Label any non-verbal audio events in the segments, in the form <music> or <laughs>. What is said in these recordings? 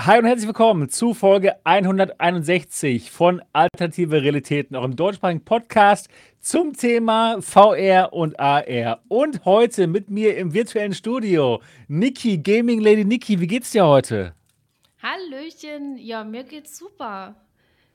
Hi und herzlich willkommen zu Folge 161 von Alternative Realitäten, eurem deutschsprachigen Podcast zum Thema VR und AR. Und heute mit mir im virtuellen Studio Niki, Gaming Lady Niki. Wie geht's dir heute? Hallöchen, ja, mir geht's super.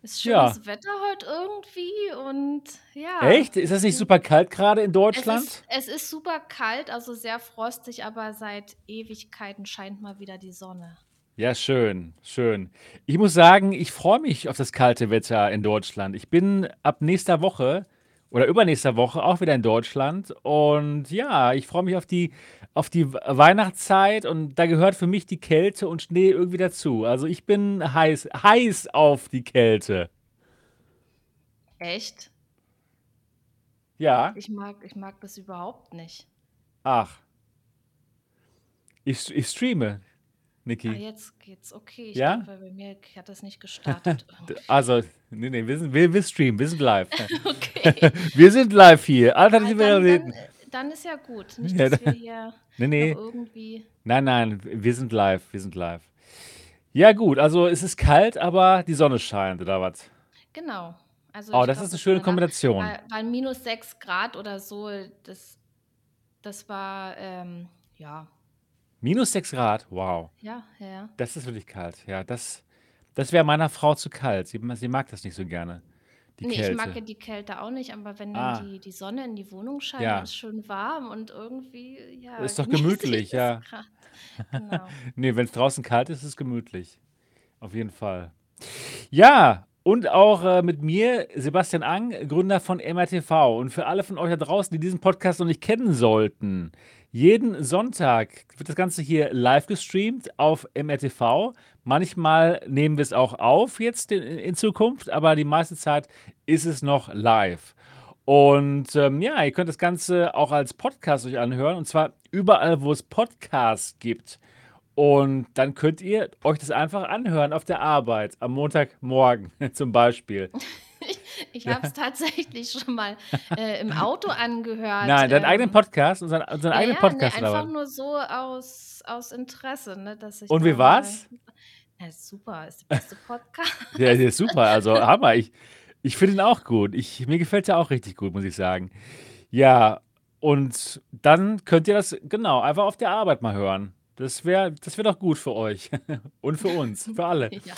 Ist Ja. schönes Wetter heute irgendwie und ja, Echt? Ist das nicht super kalt gerade in es ist, Deutschland? es ist super kalt, also sehr frostig, aber seit Ewigkeiten scheint mal wieder die Sonne. Ja, schön, schön. Ich muss sagen, ich freue mich auf das kalte Wetter in Deutschland. Ich bin ab nächster Woche oder übernächster Woche auch wieder in Deutschland und ja, ich freue mich auf die, auf die Weihnachtszeit und da gehört für mich die Kälte und Schnee irgendwie dazu. Also ich bin heiß, heiß auf die Kälte. Echt? Ja, Ich mag, ich mag das überhaupt nicht. ach, ich, ich streame, Ah, Niki. jetzt geht's. Okay, ich Ja? weil bei mir hat das nicht gestartet. <laughs> Also, nee, nee, wir sind, wir, wir streamen, wir sind live. <laughs> Okay. <laughs> Wir sind live hier. Ah, Alternative dann, dann, äh, dann ist ja gut. Nicht, Ja, dass wir hier nee, nee. irgendwie. Nein, nein, wir sind live, wir sind live. Ja, gut, also es ist kalt, aber die Sonne scheint, oder was? Genau. Also Oh, das glaube, ist eine schöne Kombination. weil, weil minus 6 Grad oder so, das, das war, ähm, ja, Minus 6 Grad, wow. ja, ja. ja. Das ist wirklich kalt. Ja, das, das wäre meiner Frau zu kalt. Sie, sie mag das nicht so gerne, die Nee, ich mag Kälte. ja die Kälte auch nicht, aber wenn dann Ah, die, die Sonne in die Wohnung scheint und ja, es schön warm und irgendwie, ja, ist doch genieße ich gemütlich, das ja. gerade. Genau. <laughs> Nee, wenn es draußen kalt ist, ist es gemütlich. Auf jeden Fall. Ja, und auch äh, mit mir, Sebastian Ang, Gründer von MRTV. Und für alle von euch da draußen, die diesen Podcast noch nicht kennen sollten, jeden Sonntag wird das Ganze hier live gestreamt auf MRTV. Manchmal nehmen wir es auch auf jetzt in, in Zukunft, aber die meiste Zeit ist es noch live. Und ähm, ja, ihr könnt das Ganze auch als Podcast euch anhören, und zwar überall, wo es Podcasts gibt. Und dann könnt ihr euch das einfach anhören auf der Arbeit, am Montagmorgen <laughs> zum Beispiel. Ich, <laughs> ich Ja. habe es tatsächlich schon mal äh, im <laughs> Auto angehört. Nein, deinen eigenen Ähm, Podcast, unseren, unseren ja, eigenen ja, Podcast oder einfach nur so aus, aus Interesse, ne, dass ich Und wie da mal. war's? Ja, super, ist der beste Podcast. Ja, der ist super, also Hammer. Ich, ich finde ihn auch gut. Ich, mir gefällt er auch richtig gut, muss ich sagen. Ja, und dann könnt ihr das genau einfach auf der Arbeit mal hören. Das wäre das wär doch gut für euch <laughs> und für uns, für alle. Ja.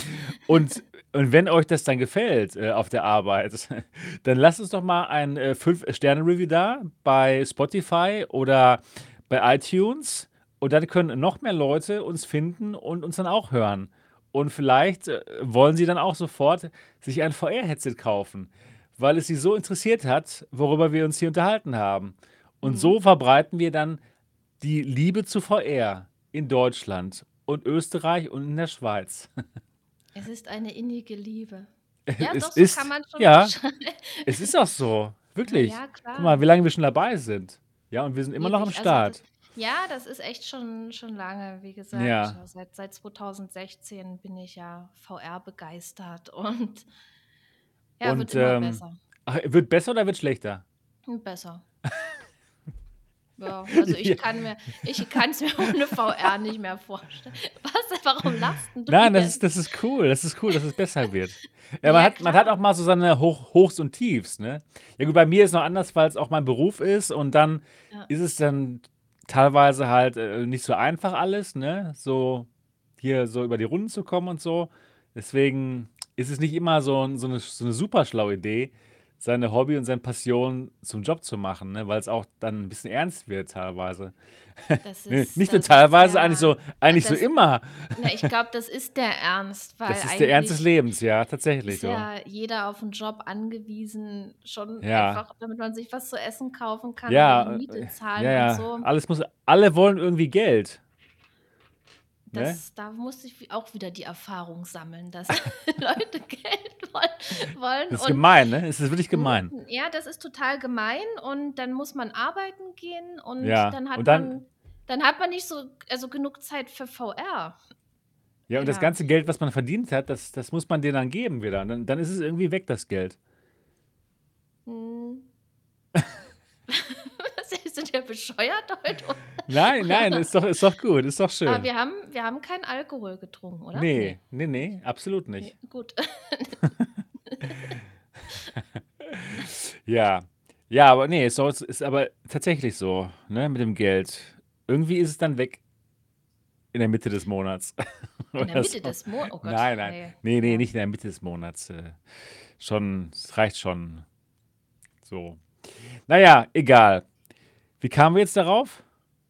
Und, und wenn euch das dann gefällt äh, auf der Arbeit, <laughs> dann lasst uns doch mal ein äh, 5-Sterne-Review da bei Spotify oder bei iTunes. Und dann können noch mehr Leute uns finden und uns dann auch hören. Und vielleicht äh, wollen sie dann auch sofort sich ein VR-Headset kaufen, weil es sie so interessiert hat, worüber wir uns hier unterhalten haben. Und Mhm. so verbreiten wir dann die Liebe zu VR in Deutschland und Österreich und in der Schweiz. <laughs> Es ist eine innige Liebe. Ja, Es doch, so kann man schon ja, es ist auch so, wirklich. ja, Guck mal, klar. wie lange wir schon dabei sind. Ja, und wir sind immer noch am Ewig. Also das, Start. ja, das ist echt schon, schon lange. Wie gesagt, Ja, seit, seit 2016 bin ich ja VR begeistert und ja, wird und immer ähm, besser. wird besser oder wird schlechter? Besser. Ja, <laughs> also ich Ja. kann mir, ich kann es mir ohne VR nicht mehr vorstellen. Was? Warum lachst du Nein, das ist, das ist cool. Das ist cool, dass es besser wird. Ja, man Ja, hat, man hat auch mal so seine Hoch, Hochs und Tiefs, ne? Ja, gut, bei mir ist es noch anders, weil es auch mein Beruf ist und dann Ja. ist es dann teilweise halt äh, nicht so einfach alles, ne? So hier so über die Runden zu kommen und so. Deswegen ist es nicht immer so, so eine, so eine super schlaue Idee, seine Hobby und seine Passion zum Job zu machen, ne? Weil es auch dann ein bisschen ernst wird teilweise. Das <laughs> ist, Nicht nur teilweise, eigentlich der, so, eigentlich so das, immer. na, ich glaube, das ist der Ernst, weil Das ist der Ernst des eigentlich Lebens, ja, tatsächlich ist so. ja jeder auf einen Job angewiesen, schon Ja, einfach, damit man sich was zu essen kaufen kann ja, Miete äh, zahlen ja, und ja. so. Alles muss, alle wollen irgendwie Geld, ne? Das, da musste ich auch wieder die Erfahrung sammeln, dass <laughs> Leute Geld wollen, wollen Das ist und gemein, ne? Es ist wirklich gemein. Ja, das ist total gemein und dann muss man arbeiten gehen und Ja, dann und hat dann, man, dann hat man nicht so, also genug Zeit für VR. ja, und das Ja. ganze Geld, was man verdient hat, das, das muss man denen dann geben wieder. Und dann, dann ist es irgendwie weg, das Geld. Hm. <laughs> Sind der bescheuert heute? Nein, nein, ist doch, ist doch gut, ist doch Aber schön. wir haben, wir haben keinen Alkohol getrunken, oder? Nee, nee, nee, absolut Nee, nicht. gut. <laughs> Ja. Ja, aber nee, so ist, ist aber tatsächlich so, ne, mit dem Geld. Irgendwie ist es dann weg in der Mitte des Monats. <laughs> In der Mitte so. des Monats. Oh Gott, Nein, nein. nee. Nee, nee, nicht in der Mitte des Monats. Äh, schon, es reicht schon. So. Naja, egal. Wie kamen wir jetzt darauf?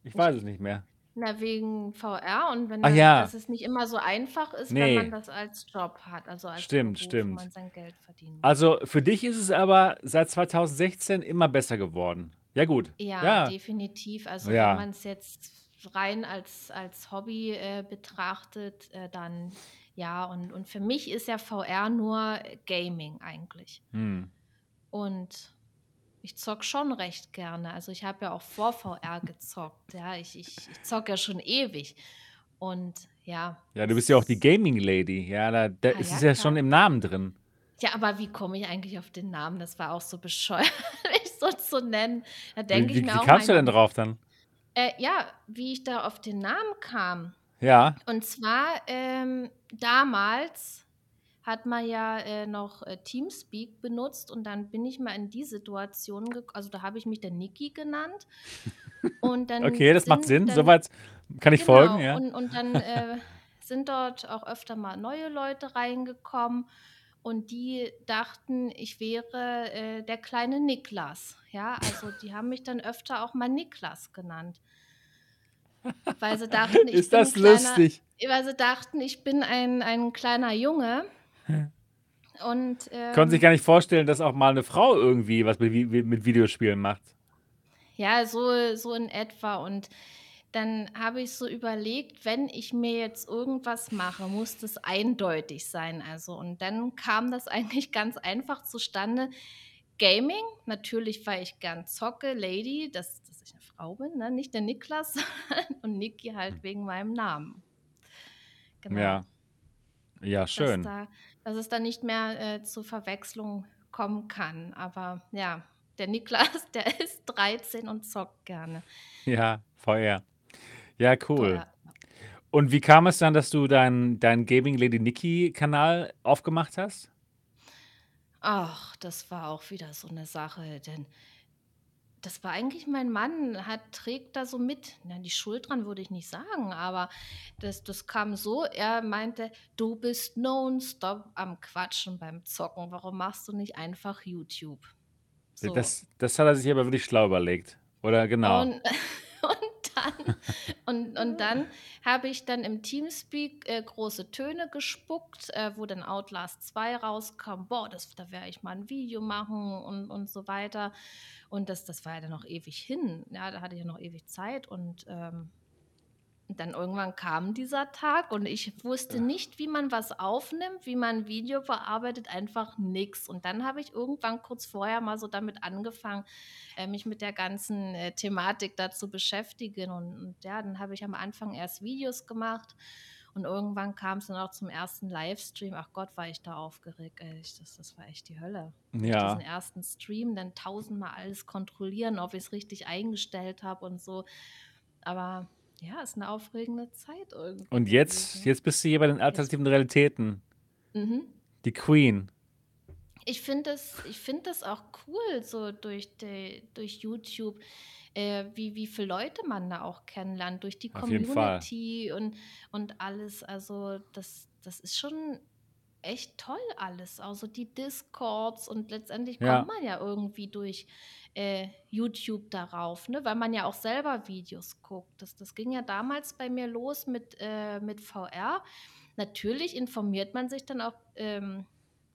Ich weiß es nicht mehr. Na, wegen VR und wenn Ah das, ja, dass es nicht immer so einfach ist, wenn man das als Job hat, also als stimmt, Beruf, wo stimmt. man sein Geld verdienen muss. Also für dich ist es aber seit 2016 immer besser geworden. Ja, gut. Ja, Ja, definitiv. Also wenn ja. man es jetzt rein als, als Hobby äh, betrachtet, äh, dann ja. Und, und für mich ist ja VR nur Gaming eigentlich. Hm. Und ich zock schon recht gerne. Also ich habe ja auch vor VR gezockt. Ja, ich, ich, ich zock ja schon ewig. Und ja, Ja, du bist ja auch die Gaming Lady. Ja, da, da ah ist ja, es ja schon klar. im Namen drin. Ja, aber wie komme ich eigentlich auf den Namen? Das war auch so bescheuert, <laughs> mich so zu nennen. Da Wie, denke ich wie, mir wie auch, kamst du denn drauf dann? Äh, ja, wie ich da auf den Namen kam. Ja. Und zwar ähm, damals hat man ja äh, noch äh, Teamspeak benutzt und dann bin ich mal in die Situation gekommen, also da habe ich mich dann Niki genannt <laughs> und dann Okay, das macht Sinn. dann, Soweit kann ich folgen, genau, ja. und, und dann äh, <laughs> sind dort auch öfter mal neue Leute reingekommen und die dachten, ich wäre äh, der kleine Niklas. Ja, also die haben mich dann öfter auch mal Niklas genannt, weil sie dachten, ich <laughs> Ist bin das kleiner, lustig? weil sie dachten, ich bin ein, ein kleiner Junge. Und Konnte sich ähm, gar nicht vorstellen, dass auch mal eine Frau irgendwie was mit, mit Videospielen macht. ja, so, so in etwa. Und dann habe ich so überlegt, wenn ich mir jetzt irgendwas mache, muss das eindeutig sein. Also, und dann kam das <laughs> eigentlich ganz einfach zustande. Gaming, natürlich, weil ich gern zocke, Lady, dass, dass ich eine Frau bin, ne? nicht der Niklas <laughs> und Niki halt wegen meinem Namen. Genau. Ja, ja, schön. da, dass es da nicht mehr äh, zu Verwechslung kommen kann. Aber ja, der Niklas, <laughs> der ist 13 und zockt gerne. Ja, VR. Ja, cool. VR. Und wie kam es dann, dass du deinen dein Gaming Lady Nikki Kanal aufgemacht hast? Ach, das war auch wieder so eine Sache, denn das war eigentlich mein Mann, hat, trägt da so mit. Na, die Schuld dran würde ich nicht sagen, aber das, das kam so, er meinte, du bist nonstop am Quatschen beim Zocken, warum machst du nicht einfach YouTube? So. Das, das hat er sich aber wirklich schlau überlegt. Oder genau. Und, <laughs> und <laughs> dann, und, und dann habe ich dann im Teamspeak äh, große Töne gespuckt, äh, wo dann Outlast 2 rauskam. Boah, das, da werde ich mal ein Video machen und, und so weiter. Und das, das war ja dann noch ewig hin. Ja, da hatte ich ja noch ewig Zeit. Und ähm, dann irgendwann kam dieser Tag und ich wusste nicht, wie man was aufnimmt, wie man ein Video verarbeitet, einfach nichts. Und dann habe ich irgendwann kurz vorher mal so damit angefangen, äh, mich mit der ganzen äh, Thematik da zu beschäftigen. Und, und ja, dann habe ich am Anfang erst Videos gemacht und irgendwann kam es dann auch zum ersten Livestream. Ach Gott, war ich da aufgeregt. Ey. Das, das war echt die Hölle. Ja. diesen ersten Stream dann tausendmal alles kontrollieren, ob ich es richtig eingestellt habe und so. Aber ja, ist eine aufregende Zeit irgendwie Und jetzt, jetzt bist du hier bei den alternativen Realitäten. Mhm. Die Queen. Ich finde das, ich find das auch cool, so durch, die, durch YouTube, äh, wie, wie viele Leute man da auch kennenlernt, durch die. Community und, und alles. Also, das, das ist schon echt toll alles. Also die Discords und letztendlich Ja. kommt man ja irgendwie durch äh, YouTube darauf, ne? weil man ja auch selber Videos guckt. Das, das ging ja damals bei mir los mit, äh, mit VR. Natürlich informiert man sich dann auch ähm,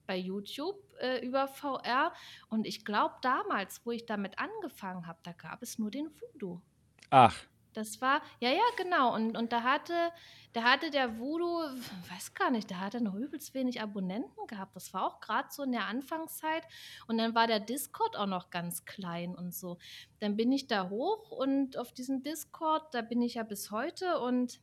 bei YouTube äh, über VR. Und ich glaube, damals, wo ich damit angefangen habe, da gab es nur den Voodoo. Ach, Das war, ja, ja, genau. Und, und da hatte, da hatte der Voodoo, weiß gar nicht, der hatte noch übelst wenig Abonnenten gehabt. Das war auch gerade so in der Anfangszeit. Und dann war der Discord auch noch ganz klein und so. Dann bin ich da hoch und auf diesen Discord, da bin ich ja bis heute und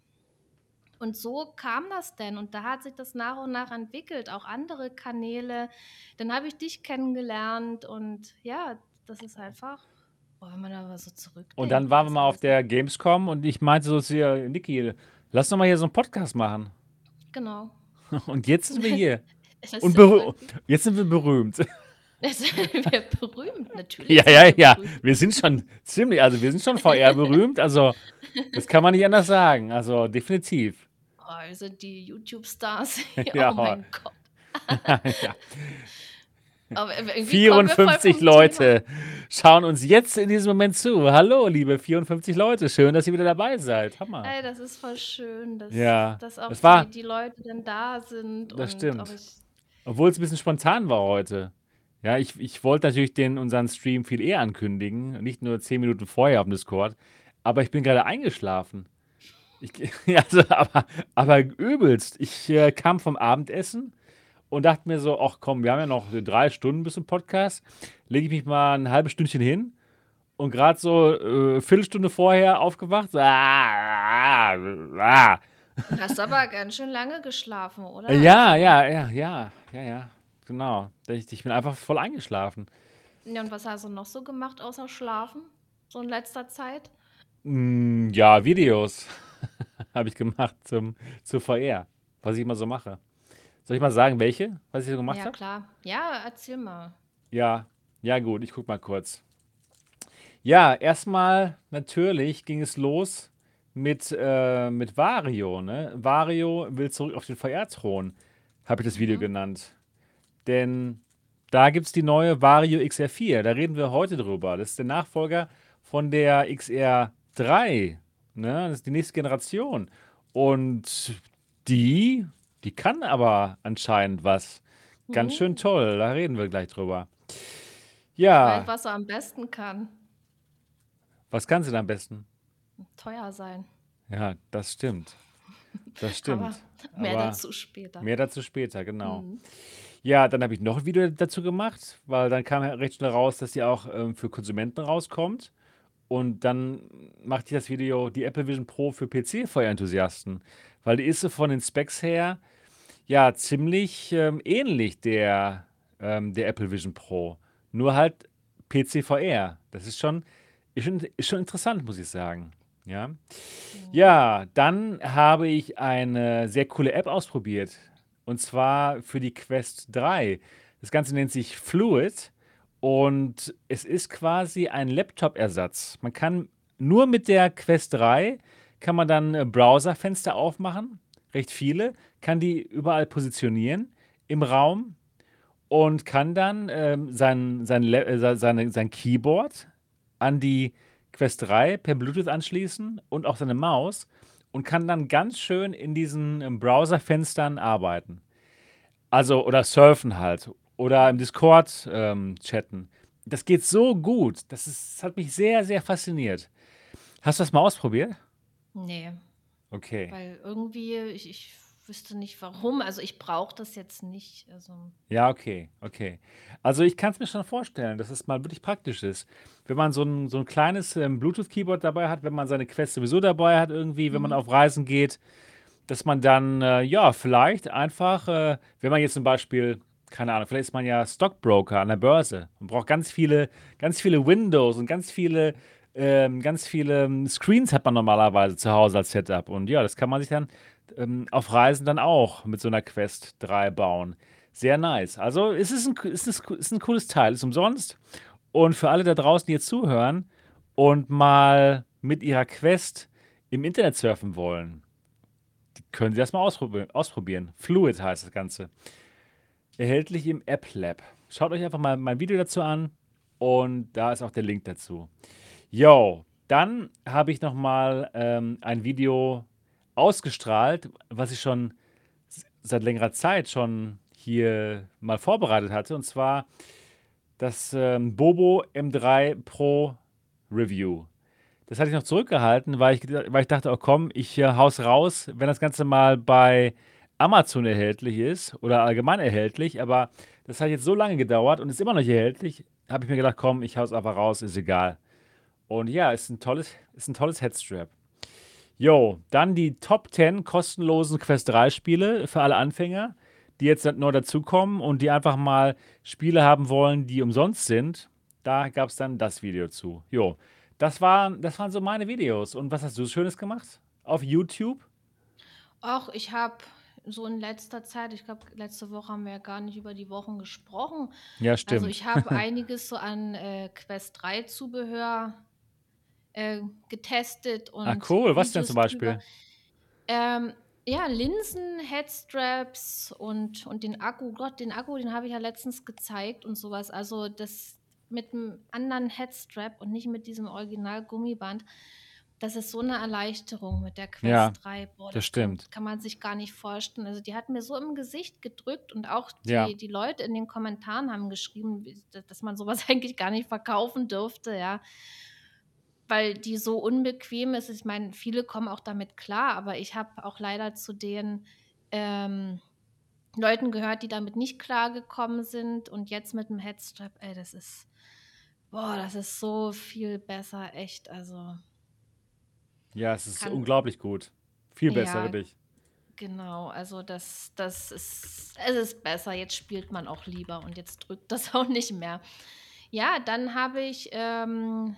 und so kam das denn. Und da hat sich das nach und nach entwickelt, auch andere Kanäle. Dann habe ich dich kennengelernt und ja, das ist einfach, Boah, wenn man da so Und dann zurückdenkt, waren wir mal auf der Gamescom und ich meinte so zu ihr, Niki, lass doch mal hier so einen Podcast machen. genau. <laughs> Und jetzt sind wir hier. <laughs> Und jetzt sind wir berühmt. <laughs> sind wir berühmt, natürlich Ja, ja, ja. berühmt. Wir sind schon ziemlich, also wir sind schon VR berühmt. Also das kann man nicht anders sagen. Also definitiv. Oh, wir sind die YouTube-Stars. Ja. Oh mein Gott. ja. 54 vom Thema. Leute schauen uns jetzt in diesem Moment zu. Hallo, liebe 54 Leute. Schön, dass ihr wieder dabei seid. Hammer. Ey, das ist voll schön, dass, Ja, dass auch das war- die, die Leute dann da sind. Das stimmt. Obwohl es ein bisschen spontan war heute. Ja, ich, ich wollte natürlich den, unseren Stream viel eher ankündigen, nicht nur 10 Minuten vorher auf dem Discord, aber ich bin gerade eingeschlafen. Ich, <laughs> also, aber, aber übelst. Ich äh, kam vom Abendessen und dachte mir so, ach komm, wir haben ja noch drei Stunden bis zum Podcast, lege ich mich mal ein halbes Stündchen hin und gerade so äh, Viertelstunde vorher aufgewacht, so, ah, ah, ah. du hast aber ganz schön lange geschlafen, oder? Ja, ja, ja, ja, ja, ja, genau. Ich, ich bin einfach voll eingeschlafen. Ja, und was hast du noch so gemacht, außer schlafen? So in letzter Zeit? Mm, ja, Videos <laughs> habe ich gemacht zum, zur VR, was ich immer so mache. Soll ich mal sagen, welche, was ich so gemacht Ja, habe? klar. Ja, erzähl mal. Ja, ja gut, ich guck mal kurz. Ja, erstmal natürlich ging es los mit, äh, mit Wario, ne? Wario will zurück auf den VR-Thron, habe ich das Video Mhm. genannt. Denn da gibt es die neue Vario XR4, da reden wir heute drüber. Das ist der Nachfolger von der XR3, ne? Das ist die nächste Generation. Und die, die kann aber anscheinend was. Ganz Mhm. schön toll, da reden wir gleich drüber. Weil Ja, was er am besten kann, was kann sie denn am besten? teuer sein. Ja, das stimmt. Das Aber stimmt. mehr Aber dazu später. mehr dazu später, genau. Mhm. Ja, dann habe ich noch ein Video dazu gemacht, weil dann kam ja recht schnell raus, dass die auch ähm, für Konsumenten rauskommt. Und dann machte ich das Video, die Apple Vision Pro für PC-Feuerenthusiasten. Weil die ist so von den Specs her ja ziemlich ähm, ähnlich der, ähm, der Apple Vision Pro. Nur halt PC-VR. Das ist schon, ist schon, ist schon interessant, muss ich sagen. Ja. Ja, dann habe ich eine sehr coole App ausprobiert. Und zwar für die Quest 3. Das Ganze nennt sich Fluid und es ist quasi ein Laptop-Ersatz. Man kann nur mit der Quest 3 kann man dann äh, Browserfenster aufmachen, recht viele, kann die überall positionieren im Raum und kann dann ähm, sein, sein, äh, se- seine, sein Keyboard an die Quest 3 per Bluetooth anschließen und auch seine Maus und kann dann ganz schön in diesen ähm, Browserfenstern arbeiten. Also, oder surfen halt. Oder im Discord ähm, chatten. Das geht so gut. Das, ist, das hat mich sehr, sehr fasziniert. Hast du das mal ausprobiert? Nee, Okay. weil irgendwie, ich, ich wüsste nicht warum. Also ich brauche das jetzt nicht. Also, Ja, okay, okay. Also ich kann es mir schon vorstellen, dass es mal wirklich praktisch ist. Wenn man so ein, so ein kleines ähm, Bluetooth-Keyboard dabei hat, wenn man seine Quest sowieso dabei hat, irgendwie, wenn man Mhm. auf Reisen geht, dass man dann, äh, ja, vielleicht einfach, äh, wenn man jetzt zum Beispiel, keine Ahnung, vielleicht ist man ja Stockbroker an der Börse und braucht ganz viele, ganz viele Windows und ganz viele, ähm, ganz viele ähm, Screens hat man normalerweise zu Hause als Setup. Und ja, das kann man sich dann ähm, auf Reisen dann auch mit so einer Quest 3 bauen. Sehr nice. Also es ist ein, es ist, ist ein cooles Teil, ist umsonst. Und für alle da draußen, die jetzt zuhören und mal mit ihrer Quest im Internet surfen wollen, können sie das mal ausprobieren. ausprobieren. Fluid heißt das Ganze. Erhältlich im App Lab. Schaut euch einfach mal mein Video dazu an und da ist auch der Link dazu. Yo, dann habe ich noch mal ähm, ein Video ausgestrahlt, was ich schon seit längerer Zeit schon hier mal vorbereitet hatte. Und zwar das ähm, Bobo M3 Pro Review. Das hatte ich noch zurückgehalten, weil ich, weil ich dachte, oh komm, ich äh, hau's raus, wenn das Ganze mal bei Amazon erhältlich ist oder allgemein erhältlich. Aber das hat jetzt so lange gedauert und ist immer noch erhältlich, habe ich mir gedacht, komm, ich hau's einfach raus, ist egal. Und ja, ist ein tolles, ist ein tolles Headstrap. Jo, dann die Top 10 kostenlosen Quest 3 Spiele für alle Anfänger, die jetzt neu dazukommen und die einfach mal Spiele haben wollen, die umsonst sind. Da gab es dann das Video zu. Jo, das waren, das waren so meine Videos. Und was hast du Schönes gemacht? Auf YouTube? Auch ich habe so in letzter Zeit, ich glaube, letzte Woche haben wir ja gar nicht über die Wochen gesprochen. Ja, Also stimmt. ich habe <laughs> einiges so an äh, Quest 3 Zubehör äh, getestet Ah, und cool. Was denn zum. Beispiel? Ähm, ja, Linsen, Headstraps und, und den Akku. Gott, den Akku, den habe ich ja letztens gezeigt und sowas. Also das mit einem anderen Headstrap und nicht mit diesem Original-Gummiband. Das ist so eine Erleichterung mit der Ja, Quest 3. Boah, das stimmt. kann man sich gar nicht vorstellen. Also die hat mir so im Gesicht gedrückt und auch Ja, die, die Leute in den Kommentaren haben geschrieben, dass man sowas <laughs> eigentlich gar nicht verkaufen dürfte, ja weil die so unbequem ist. Ich meine, viele kommen auch damit klar, aber ich habe auch leider zu den ähm, Leuten gehört, die damit nicht klargekommen sind und jetzt mit dem Headstrap, ey, das ist, boah, das ist so viel besser, echt. Also ja, es ist kann, unglaublich gut. Viel besser, ja, wirklich. genau, also das, das ist, es ist besser. Jetzt spielt man auch lieber und jetzt drückt <laughs> das auch nicht mehr. Ja, dann habe ich ähm,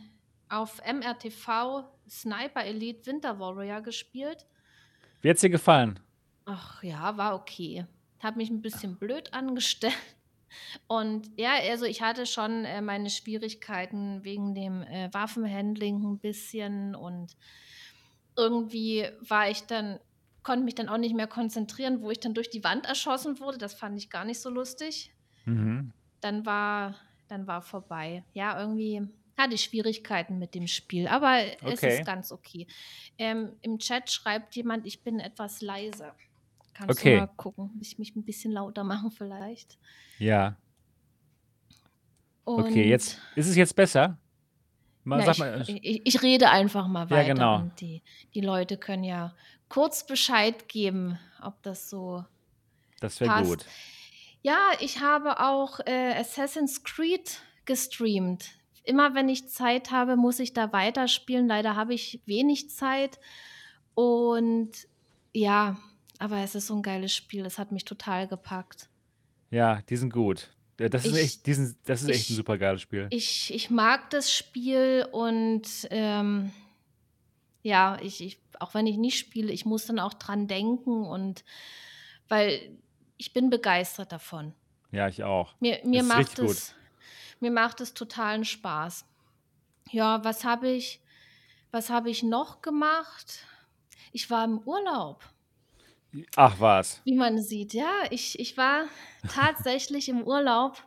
auf MRTV Sniper Elite Winter Warrior gespielt. Wie hat's dir gefallen? Ach ja, war okay. Habe mich ein bisschen blöd angestellt. <laughs> Und ja, also ich hatte schon äh, meine Schwierigkeiten wegen dem äh, Waffenhandling ein bisschen und irgendwie war ich dann, konnte mich dann auch nicht mehr konzentrieren, wo ich dann durch die Wand erschossen wurde. Das fand ich gar nicht so lustig. Mhm. Dann war, dann war vorbei. Ja, irgendwie hatte Schwierigkeiten mit dem Spiel, aber es ist Okay. ganz okay. Ähm, Im Chat schreibt jemand, ich bin etwas leise. Kannst du Okay. mal gucken, muss ich mich ein bisschen lauter machen vielleicht. Ja. Okay, jetzt Und ist es jetzt besser? Mal, na, sag ich, mal. ich, ich rede einfach mal Ja, weiter genau. und die, die Leute können ja kurz Bescheid geben, ob das so Das wäre gut. Ja, ich habe auch äh, Assassin's Creed gestreamt. Immer wenn ich Zeit habe, muss ich da weiterspielen. Leider habe ich wenig Zeit. Und ja, aber es ist so ein geiles Spiel. Es hat mich total gepackt. Ja, die sind gut. Das ist Ich, echt, die sind, das ist echt ein ich, super geiles Spiel. ich, ich mag das Spiel und ähm, ja, ich, ich, auch wenn ich nicht spiele, ich muss dann auch dran denken und weil ich bin begeistert davon. Ja, ich auch. Mir, mir macht es, mir macht es totalen Spaß. Ja, was habe ich, was habe ich noch gemacht? Ich war im Urlaub, Ach was. wie man sieht. Ja, ich, ich war <laughs> tatsächlich im Urlaub.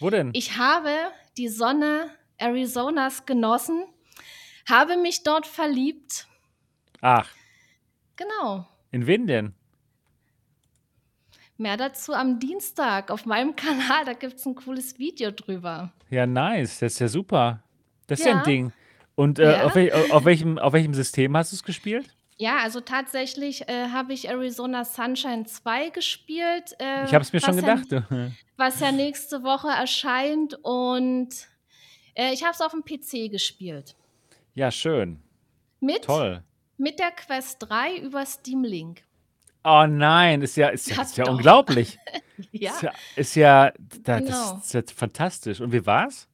Wo denn? Ich habe die Sonne Arizonas genossen, habe mich dort verliebt. Ach, Genau. in wen denn? Mehr dazu am Dienstag auf meinem <laughs> Kanal. Da gibt es ein cooles Video drüber. Ja, nice. Das ist ja super. Das ist ja ein Ja, Ding. Und äh, auf, ja. wel auf, welchem, auf welchem System hast du es gespielt? Ja, also tatsächlich äh, habe ich Arizona Sunshine 2 gespielt, Ich äh, habe es mir schon ja, gedacht. du. was ja nächste Woche erscheint. Und äh, ich habe es auf dem PC gespielt. Ja, schön. Mit, Toll. mit der Quest 3 über Steam Link. Oh nein, ist ja, ist ja, Ja, ist ja unglaublich. <laughs> Ist Ja, ja, ist ja, da, das genau. ist ja fantastisch. Und wie war's?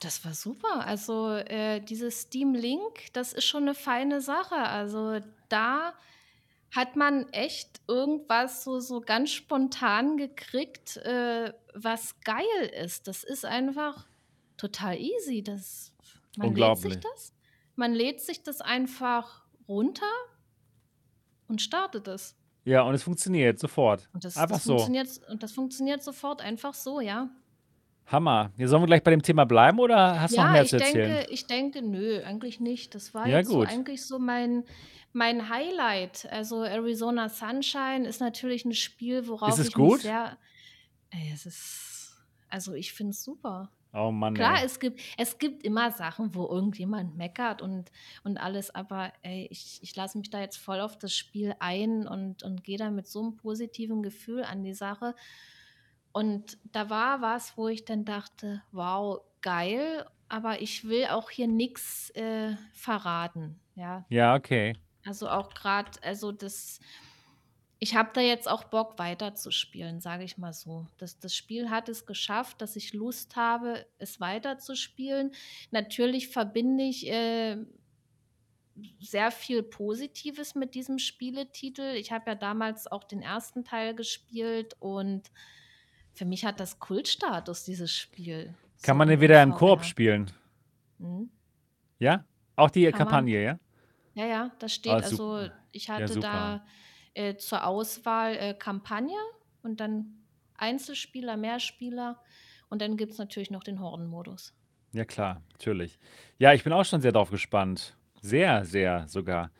Das war super. Also äh, dieses Steam Link, das ist schon eine feine Sache. Also da hat man echt irgendwas so, so ganz spontan gekriegt, äh, was geil ist. Das ist einfach total easy. Das, man lädt sich Unglaublich. das, man lädt sich das einfach runter und startet es. Ja, und es funktioniert sofort. Und das, Einfach das so. funktioniert und das funktioniert sofort einfach so, ja. Hammer. Ja, sollen wir gleich bei dem Thema bleiben oder hast du noch Ja, mehr ich zu erzählen? denke, ich denke, nö, eigentlich nicht. Das war Ja, jetzt so eigentlich so mein, mein Highlight. Also Arizona Sunshine ist natürlich ein Spiel, Ist worauf es ich mich gut? sehr. Ey, es ist. Also ich finde es super. Oh Mann, Klar, ey. es gibt, es gibt immer Sachen, wo irgendjemand meckert und, und alles, aber ey, ich, ich lasse mich da jetzt voll auf das Spiel ein und, und gehe da mit so einem positiven Gefühl an die Sache. Und da war was, wo ich dann dachte, wow, geil, aber ich will auch hier nichts äh, verraten. Ja, Ja, okay. also auch gerade, also das, ich habe da jetzt auch Bock weiterzuspielen, sage ich mal so. Das das Spiel hat es geschafft, dass ich Lust habe, es weiterzuspielen. Natürlich verbinde ich, äh, sehr viel Positives mit diesem Spieletitel. Ich habe ja damals auch den ersten Teil gespielt und für mich hat das Kultstatus, dieses Spiel, Kann so man den wieder im Koop spielen? Mhm. Ja? Auch die Kann man. Kampagne, ja? Ja, ja, das Ah, steht also super. ich Ja, hatte super. da, äh, zur Auswahl, äh, Kampagne und dann Einzelspieler, Mehrspieler und dann gibt's natürlich noch den Hordenmodus. Ja klar, natürlich. Ja, ich bin auch schon sehr drauf gespannt. Sehr, sehr sogar.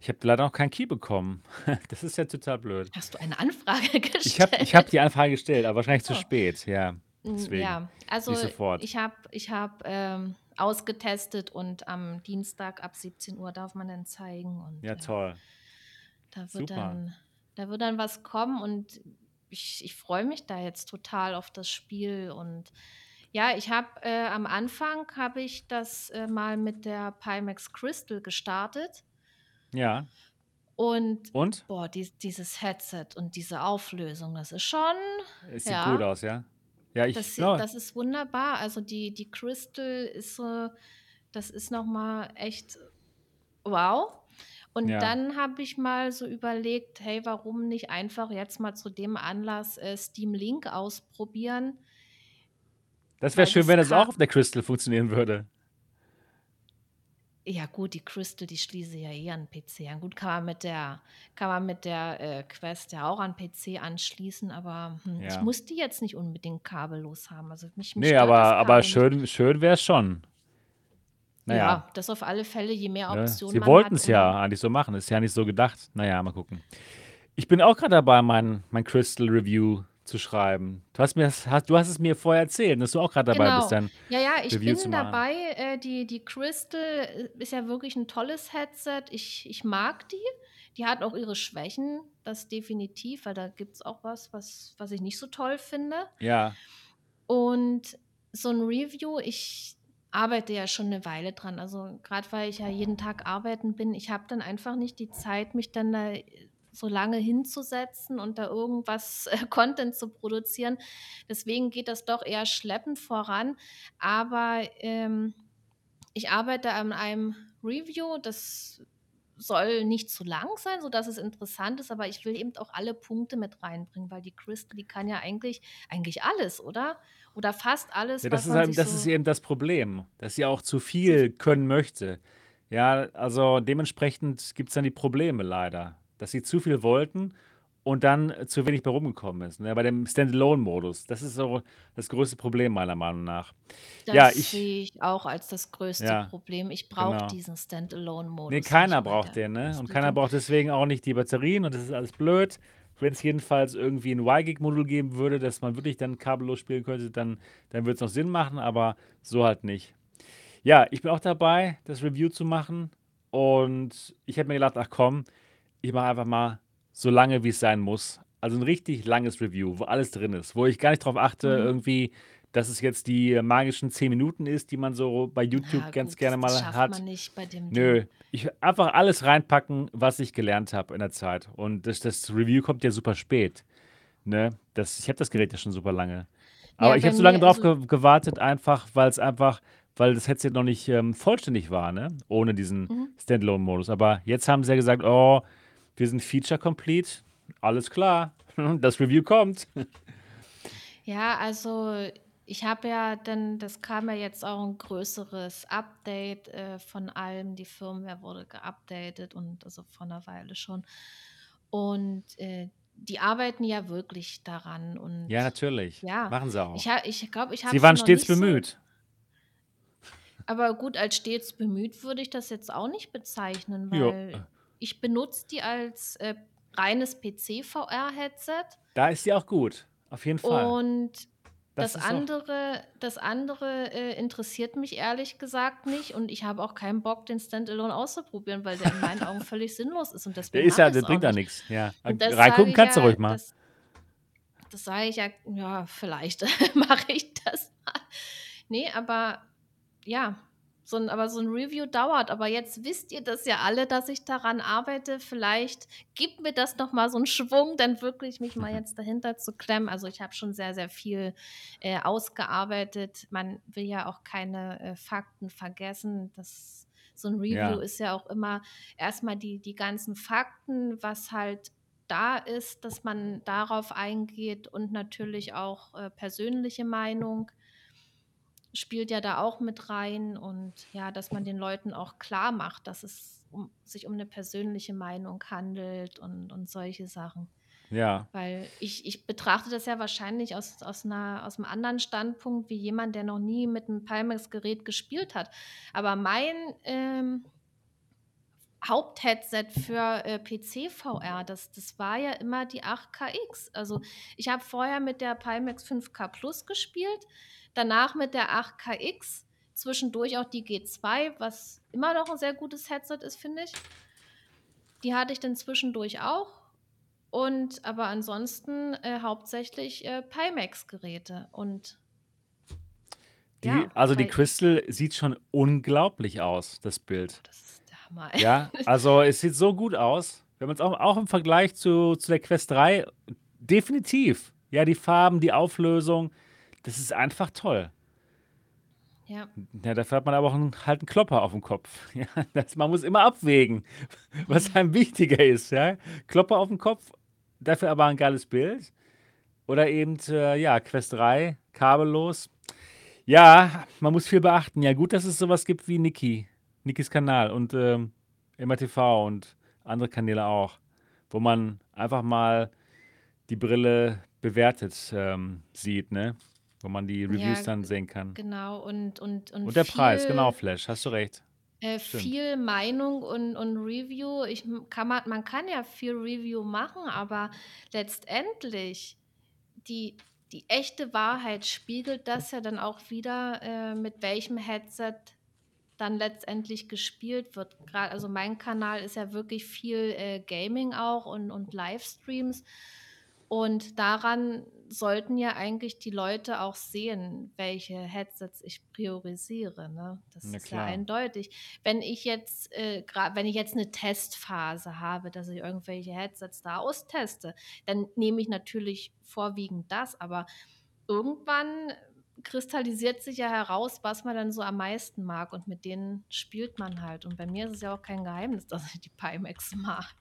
Ich habe leider noch keinen Key bekommen. <laughs> Das ist ja total blöd. Hast du eine Anfrage <laughs> Ich habe ich habe gestellt? die Anfrage gestellt, aber wahrscheinlich zu Oh. spät, ja, Hm, deswegen. ja, also ich habe ich habe, ähm, ausgetestet und am Dienstag ab 17 Uhr darf man dann zeigen und Ja, ja, toll. Da wird Super. dann da wird dann was kommen und ich ich freue mich da jetzt total auf das Spiel und ja, ich habe, äh am Anfang habe ich das, äh, mal mit der Pimax Crystal gestartet. Ja. Und, Und? boah, dies dieses Headset und diese Auflösung, das ist schon Es sieht gut ja. aus, ja? Ja, ich Das sie das ist wunderbar. Also, die die Crystal ist so das ist noch mal echt wow. Und Ja. dann habe ich mal so überlegt: „Hey, warum nicht einfach jetzt mal zu dem Anlass, äh, Steam Link ausprobieren?“ Das wäre schön, wenn das auch auf der Crystal funktionieren würde. Ja gut, die Crystal, die schließe ja eh an PC an. Gut, kann man mit der kann man mit der, äh, Quest ja auch an PC anschließen, aber, hm, ich Ja. muss die jetzt nicht unbedingt kabellos haben. Also, mich mich Ne, stört aber aber nicht. schön schön wär's schon. Na ja. Ja, das auf alle Fälle, je mehr Ne? Optionen Sie man wollten's hat, ja umso eigentlich so machen. Ist ja nicht so gedacht. Na ja, mal gucken. Ich bin auch grad dabei, mein mein Crystal Review zu schreiben. Du hast mir hast du hast es mir vorher erzählt, dass du auch grad dabei bist, Genau. dein Ja, ja, ich Review bin dabei. Äh, die die Crystal, äh, ist ja wirklich 'n tolles Headset. Ich ich mag die. Die hat auch ihre Schwächen, das definitiv, weil da gibt's auch was, was was ich nicht so toll finde. Ja. Und so 'n Review ich arbeite ja schon 'ne Weile dran. Also, grad weil ich ja jeden Tag arbeiten bin, ich habe dann einfach nicht die Zeit, mich dann da, äh, so lange hinzusetzen und da irgendwas, äh, <laughs> Content zu produzieren. Deswegen geht das doch eher schleppend voran. Aber, ähm, ich arbeite an einem Review, das soll nicht zu lang sein, sodass es interessant ist, aber ich will eben auch alle Punkte mit reinbringen, weil die Crystal, die kann ja eigentlich eigentlich alles, oder? Oder fast alles, Ja, das was ist halt das ist eben das Problem, dass sie auch zu viel können möchte. Ja, also dementsprechend gibt's dann die Probleme leider, dass sie zu viel wollten und dann zu wenig bei rumgekommen ist, ne, bei dem Standalone-Modus. Das ist so das größte Problem meiner Meinung nach. Ja, Das ich sehe ich auch als das größte Ja, Problem. Ich brauche genau. diesen Ne, Standalone-Modus keiner nicht, weil braucht den, ne? Und keiner braucht deswegen auch nicht die Batterien und das ist alles blöd. Wenn's jedenfalls irgendwie 'n WiGig-Modul geben würde, dass man wirklich dann kabellos spielen könnte, dann dann würd's noch Sinn machen, aber so halt nicht. Ja, ich bin auch dabei, das Review zu machen und ich habe mir gedacht: „Ach komm, ich mache einfach mal so lange, wie's sein muss.“ Also 'n richtig langes Review, wo alles drin ist, wo ich gar nicht drauf achte Mhm. irgendwie, dass es jetzt die magischen 10 Minuten ist, die man so bei YouTube Na ganz gut, gerne das das mal schafft hat. man nicht bei dem Nö, Ding. ich einfach alles reinpacken, was ich gelernt habe in der Zeit. Und das das Review kommt ja super spät, ne? Das ich habe das. Gerät ja schon super lange. Aber Ja, ich habe so lange drauf also ge gewartet, einfach weil's einfach weil das Headset noch nicht, ähm, vollständig war, ne, ohne diesen Mhm. Standalone-Modus. Aber jetzt haben sie ja gesagt: „Oh, wir sind Feature Complete.“ Alles klar, <laughs> das Review kommt. Ja, also ich habe ja dann das kam ja jetzt auch 'n größeres Update, äh, von allem. Die Firmware wurde geupdatet und also vor 'ner Weile schon. Und, äh, die arbeiten ja wirklich daran und Ja, natürlich. ja, Machen sie ich auch. ha ich glaube, ich habe Sie waren stets nicht so bemüht. <laughs> Aber gut, als stets bemüht würde ich das jetzt auch nicht bezeichnen, weil ich benutze die als, äh, reines PC-VR-Headset. Da ist sie auch gut, auf jeden Fall. Und Das das andere das andere, äh, interessiert mich ehrlich gesagt nicht und ich habe auch keinen Bock, den Standalone auszuprobieren, weil der in meinen Augen <laughs> völlig sinnlos ist und Der ist ja der bringt ja nicht. nix, ja. Reingucken kannst du ja ruhig mal. das das sage ich ja ja, vielleicht <laughs> mache ich das mal. Ne, aber ja, so 'n aber so 'n Review dauert. Aber jetzt wisst ihr das ja alle, dass ich daran arbeite. Vielleicht gibt mir das noch mal so 'n Schwung, dann wirklich mich mal <laughs> jetzt dahinter zu klemmen. Also, ich habe schon sehr, sehr viel, äh, ausgearbeitet. Man will ja auch keine, äh, Fakten vergessen. Das so 'n Review Ja. ist ja auch immer erst mal die die ganzen Fakten, was halt da ist, dass man darauf eingeht und natürlich auch, äh, persönliche Meinung spielt ja da auch mit rein und ja, dass man den Leuten auch klarmacht, dass es um sich um 'ne persönliche Meinung handelt und und solche Sachen. Ja. Weil ich ich betrachte das ja wahrscheinlich aus aus 'ner aus'm anderen Standpunkt wie jemand, der noch nie mit 'nem Pimax-Gerät gespielt hat. Aber mein, ähm Hauptheadset für, äh, PC-VR, das das war ja immer die 8KX. Also, ich habe vorher mit der Pimax 5K Plus gespielt, danach mit der 8KX, zwischendurch auch die G2, was immer noch 'n sehr gutes Headset ist, finde ich. Die hatte ich dann zwischendurch auch und aber ansonsten, äh, hauptsächlich, äh, Pimax-Geräte und Die ja, also, die Crystal sieht schon unglaublich aus, das Bild. Das ist der Hammer. Ja, <laughs> also, es sieht so gut aus. Wenn man's auch auch im Vergleich zu zu der Quest 3 definitiv. Ja, die Farben, die Auflösung, das ist einfach toll. Ja. Ja, dafür hat man aber auch 'n halt 'n Klopper aufm Kopf. <laughs> Ja, das man muss immer abwägen, <laughs> was einem wichtiger ist, ja? Klopper aufm Kopf, dafür aber 'n geiles Bild oder eben, äh, ja, Quest 3 kabellos. Ja, man muss viel beachten. Ja, gut, dass es so was gibt wie Niki, Nikis Kanal und, ähm, MRTV und andere Kanäle auch, wo man einfach mal die Brille bewertet, ähm, sieht, ne? Wo man die Ja, Reviews dann g sehen kann. genau und und und Und der Preis, genau, viel Flash, hast du recht. äh, Stimmt. viel Meinung und und Review. Ich m kann man man kann ja viel Review machen, aber letztendlich die die echte Wahrheit spiegelt das ja dann auch wider, äh, mit welchem Headset dann letztendlich gespielt wird. Gra also, mein Kanal ist ja wirklich viel, äh, Gaming auch und und Livestreams und daran sollten ja eigentlich die Leute auch sehen, welche Headsets ich priorisiere, ne? Das Na ist ja klar. eindeutig. Wenn ich jetzt, äh, wenn ich jetzt 'ne Testphase habe, dass ich irgendwelche Headsets da austeste, dann nehme ich natürlich vorwiegend das, aber irgendwann kristallisiert sich ja heraus, was man dann so am meisten mag und mit denen spielt man halt. Und bei mir ist es ja auch kein Geheimnis, <laughs> dass ich die Pimax mag.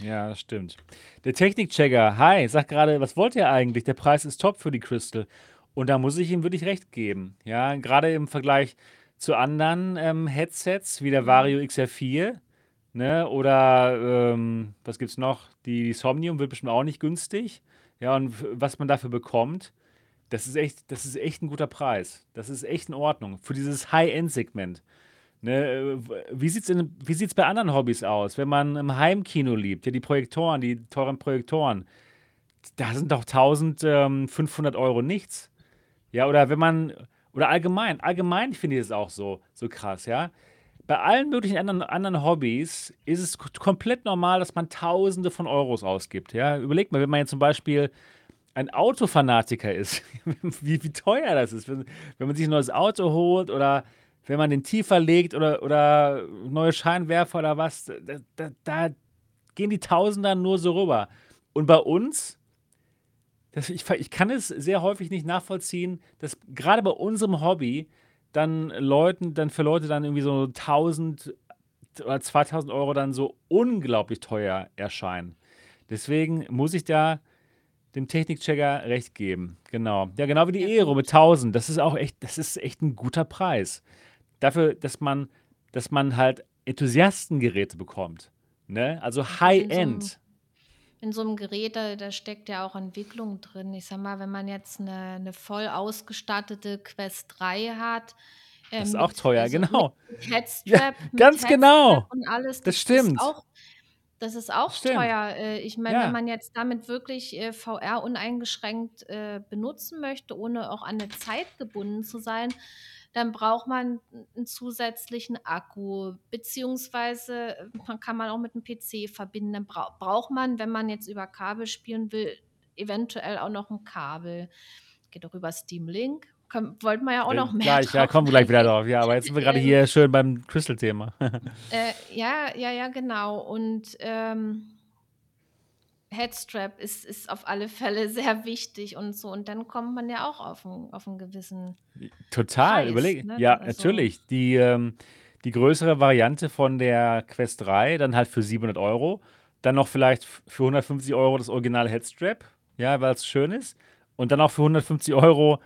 Ja, das stimmt. Der Technikchecker, hi, sagt grade: „Was wollt ihr eigentlich? Der Preis ist top für die Crystal.“ Und da muss ich ihm wirklich recht geben. Ja, grade im Vergleich zu anderen, ähm, Headsets wie der. Vario XR4, ne, oder, ähm, was gibt's noch? Die Somnium wird bestimmt auch nicht günstig. Ja, und was man dafür bekommt, das ist echt das ist echt 'n guter Preis. Das ist echt in Ordnung für dieses High-End-Segment, ne? Äh, wie sieht's denn wie sieht's bei anderen Hobbys aus, wenn man im Heimkino liebt, ja, die Projektoren, die teuren Projektoren, da sind doch 1.000, ähm, 500 € nichts. Ja, oder wenn man oder allgemein allgemein finde ich es auch so so krass, ja? Bei allen möglichen anderen anderen Hobbys ist es komplett normal, dass man Tausende von Euros ausgibt, ja? Überlegt mal, wenn man jetzt zum Beispiel ein Autofanatiker ist, <laughs> wie wie teuer das ist, wenn wenn man sich 'n neues Auto holt oder wenn man den tiefer legt oder oder neue Scheinwerfer oder was, da da da gehen die Tausender nur so rüber. Und bei uns das ich ich kann es sehr häufig nicht nachvollziehen, dass grade bei unserem Hobby dann Leuten dann für Leute dann irgendwie so 1.000 oder 2.000 € dann so unglaublich teuer erscheinen. Deswegen muss ich da dem Technikchecker recht geben. Genau. Ja, genau wie die Aero mit gut. 1.000. Das ist auch echt das ist echt 'n guter Preis. Dafür, dass man dass man halt Enthusiastengeräte bekommt, ne? Also, Ja High-End. in so 'nem Gerät, da da steckt ja auch Entwicklung drin. Ich sage mal, wenn man jetzt 'ne 'ne voll ausgestattete Quest 3 hat, äh, Das ist auch teuer, also, genau. <laughs> Ja, Headstrap mit <laughs> ganz Headstrap genau. und alles, Das das ist stimmt. auch das ist auch stimmt. teuer. Äh, ich meine, wenn Ja. man jetzt damit wirklich, äh, VR uneingeschränkt, äh, benutzen möchte, ohne auch an 'ne Zeit gebunden zu sein, dann braucht man 'n 'n zusätzlichen Akku, beziehungsweise, äh, man kann man auch mit 'm PC verbinden. Dann brau braucht man, wenn man jetzt über Kabel spielen will, eventuell auch noch 'n Kabel. Geht auch über Steam Link, Komm, wollten wir ja auch Äh, noch mehr gleich, ja, drauf kommen wir gleich wieder drauf. Ja, aber jetzt sind wir gerade <laughs> hier schön beim Crystal-Thema. <laughs> äh, ja, ja, ja, genau. Und ähm, Headstrap ist, ist auf alle Fälle <laughs> sehr wichtig und so. Und dann kommt man ja auch auf einen, auf einen gewissen Total, Preis. überlege. Ne? Ja, Also, natürlich. Die, ähm, die größere Variante von der Quest 3, dann halt für 700 Euro. Dann noch vielleicht für 150 Euro das Original Headstrap, ja, weil es schön ist. Und dann auch für 150 Euro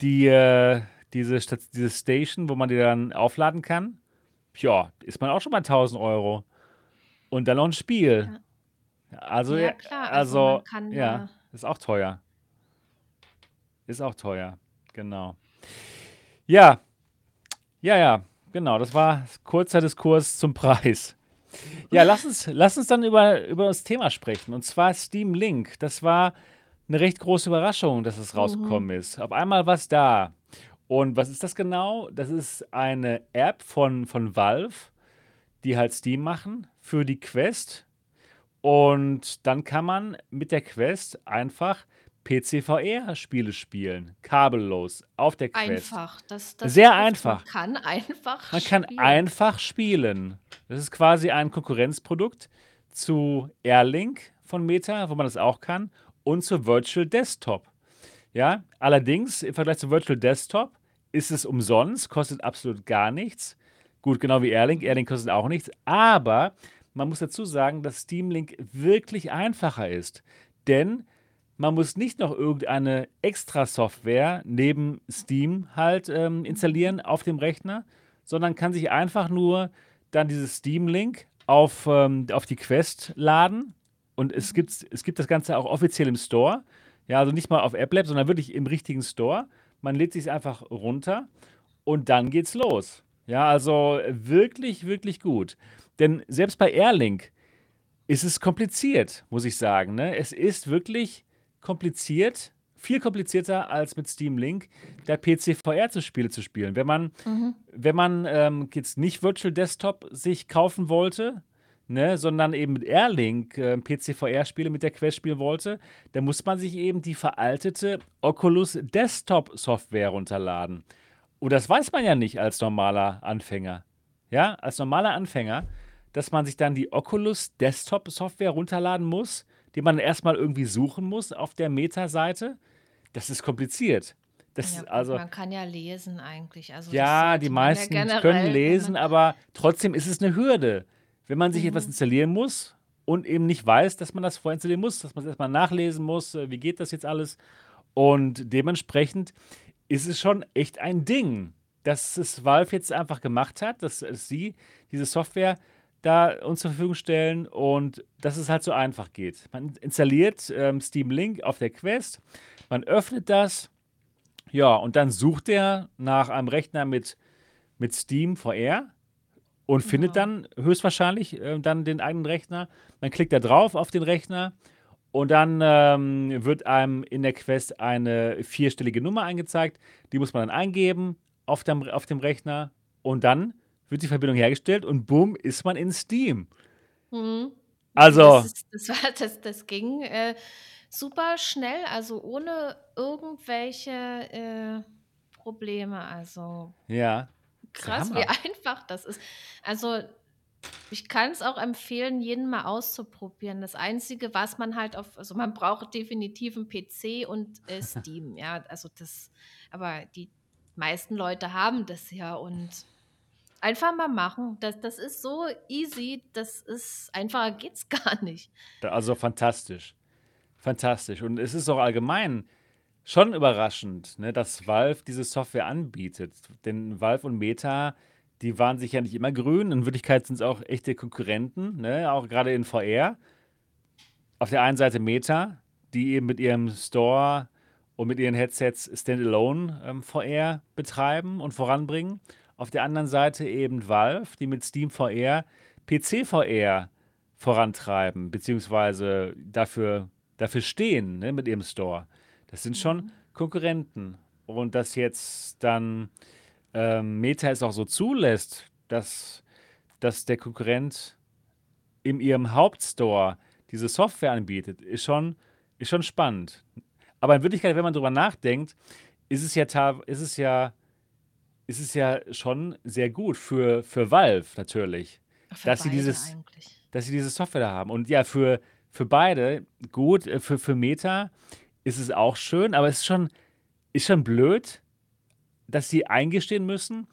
die, äh, diese, diese Station, wo man die dann aufladen kann. Ja, ist man auch schon bei 1000 Euro. Und dann noch ein Spiel. ja. Also, ja, ja, klar. Also also, kann ja, ist auch teuer. Ist auch teuer. Genau. Ja, ja, ja, genau. Das war kurzer Diskurs zum Preis. Ja, lass uns, lass uns dann über, über das Thema sprechen. Und zwar Steam Link. Das war eine recht große Überraschung, dass es Mhm. rausgekommen ist. Auf einmal war es da. Und was ist das genau? Das ist eine App von, von Valve, die halt Steam machen für die Quest. Und dann kann man mit der Quest einfach PC-VR-Spiele spielen. Kabellos auf der Quest. Einfach. Das, das Sehr trifft. Man einfach. kann einfach Man kann spielen. einfach spielen. Das ist quasi ein Konkurrenzprodukt zu Airlink von Meta, wo man das auch kann, und zu Virtual Desktop. Ja, allerdings im Vergleich zu Virtual Desktop ist es umsonst, kostet absolut gar nichts. Gut, genau wie Airlink. Airlink kostet auch nichts. Aber man muss dazu sagen, dass Steam Link wirklich einfacher ist. Denn man muss nicht noch irgendeine Extra-Software neben Steam halt ähm, installieren auf dem Rechner, sondern kann sich einfach nur dann dieses Steam-Link auf, ähm, auf die Quest laden. Und es gibt, es gibt das Ganze auch offiziell im Store. Ja, also nicht mal auf AppLab, sondern wirklich im richtigen Store. Man lädt sich einfach runter und dann geht's los. Ja, also wirklich, wirklich gut. Denn selbst bei Airlink ist es kompliziert, muss ich sagen. Ne? Es ist wirklich kompliziert, viel komplizierter als mit Steam Link, da PC VR zu Spiele zu spielen. Wenn man, Mhm. wenn man ähm, jetzt nicht Virtual Desktop sich kaufen wollte, ne, sondern eben mit Airlink äh, PC VR Spiele mit der Quest spielen wollte, dann muss man sich eben die veraltete Oculus Desktop Software runterladen. Und das weiß man ja nicht als normaler Anfänger. Ja, als normaler Anfänger, dass man sich dann die Oculus Desktop Software runterladen muss, die man erstmal irgendwie suchen muss auf der Meta-Seite. Das ist kompliziert. Das Ja, ist also, man kann ja lesen eigentlich. Also ja, die man ja meisten können lesen, aber trotzdem ist es eine Hürde. Wenn man sich etwas Mhm. installieren muss und eben nicht weiß, dass man das vorinstallieren muss, dass man es erstmal nachlesen muss, äh, wie geht das jetzt alles. Und dementsprechend ist es schon echt ein Ding, dass es Valve jetzt einfach gemacht hat, dass sie diese Software da uns zur Verfügung stellen und dass es halt so einfach geht. Man installiert ähm, Steam Link auf der Quest, man öffnet das, ja, und dann sucht er nach einem Rechner mit, mit Steam VR und findet Genau. dann höchstwahrscheinlich äh, dann den eigenen Rechner. Man klickt da drauf auf den Rechner und dann ähm, wird einem in der Quest eine vierstellige Nummer angezeigt. Die muss man dann eingeben auf dem, auf dem Rechner und dann wird die Verbindung hergestellt und bumm, ist man in Steam. Mhm. Also, Das, ist, das, war, das, das ging äh, super schnell, also ohne irgendwelche äh, Probleme. Also ja, krass, wie Hammer. einfach das ist. Also ich kann es auch empfehlen, jeden mal auszuprobieren. Das Einzige, was man halt auf, also man braucht definitiv einen PC und äh, <laughs> Steam, ja, also das, aber die meisten Leute haben das ja und einfach mal machen. Das, das ist so easy, das ist, einfacher geht's <laughs> gar nicht. Also fantastisch. Fantastisch. Und es ist auch allgemein schon überraschend, ne, dass Valve diese Software anbietet. Denn Valve und Meta, die waren sich ja nicht immer grün. In Wirklichkeit sind es auch echte Konkurrenten, ne, auch gerade in VR. Auf der einen Seite Meta, die eben mit ihrem Store und mit ihren Headsets Standalone ähm, VR betreiben und voranbringen. Auf der anderen Seite eben Valve, die mit Steam VR PC VR vorantreiben, beziehungsweise dafür, dafür stehen, ne, mit ihrem Store. Das sind schon Mhm. Konkurrenten. Und dass jetzt dann ähm, Meta es auch so zulässt, dass, dass der Konkurrent in ihrem Hauptstore diese Software anbietet, ist schon, ist schon spannend. Aber in Wirklichkeit, wenn man drüber nachdenkt, ist es ja, ist es ja, ist es ja schon sehr gut für, für Valve natürlich, Für dass sie beide dieses, eigentlich. dass sie diese Software da haben. Und ja, für, für beide gut, äh, für, für Meta ist es auch schön, aber es ist schon, ist schon blöd, dass sie eingestehen müssen,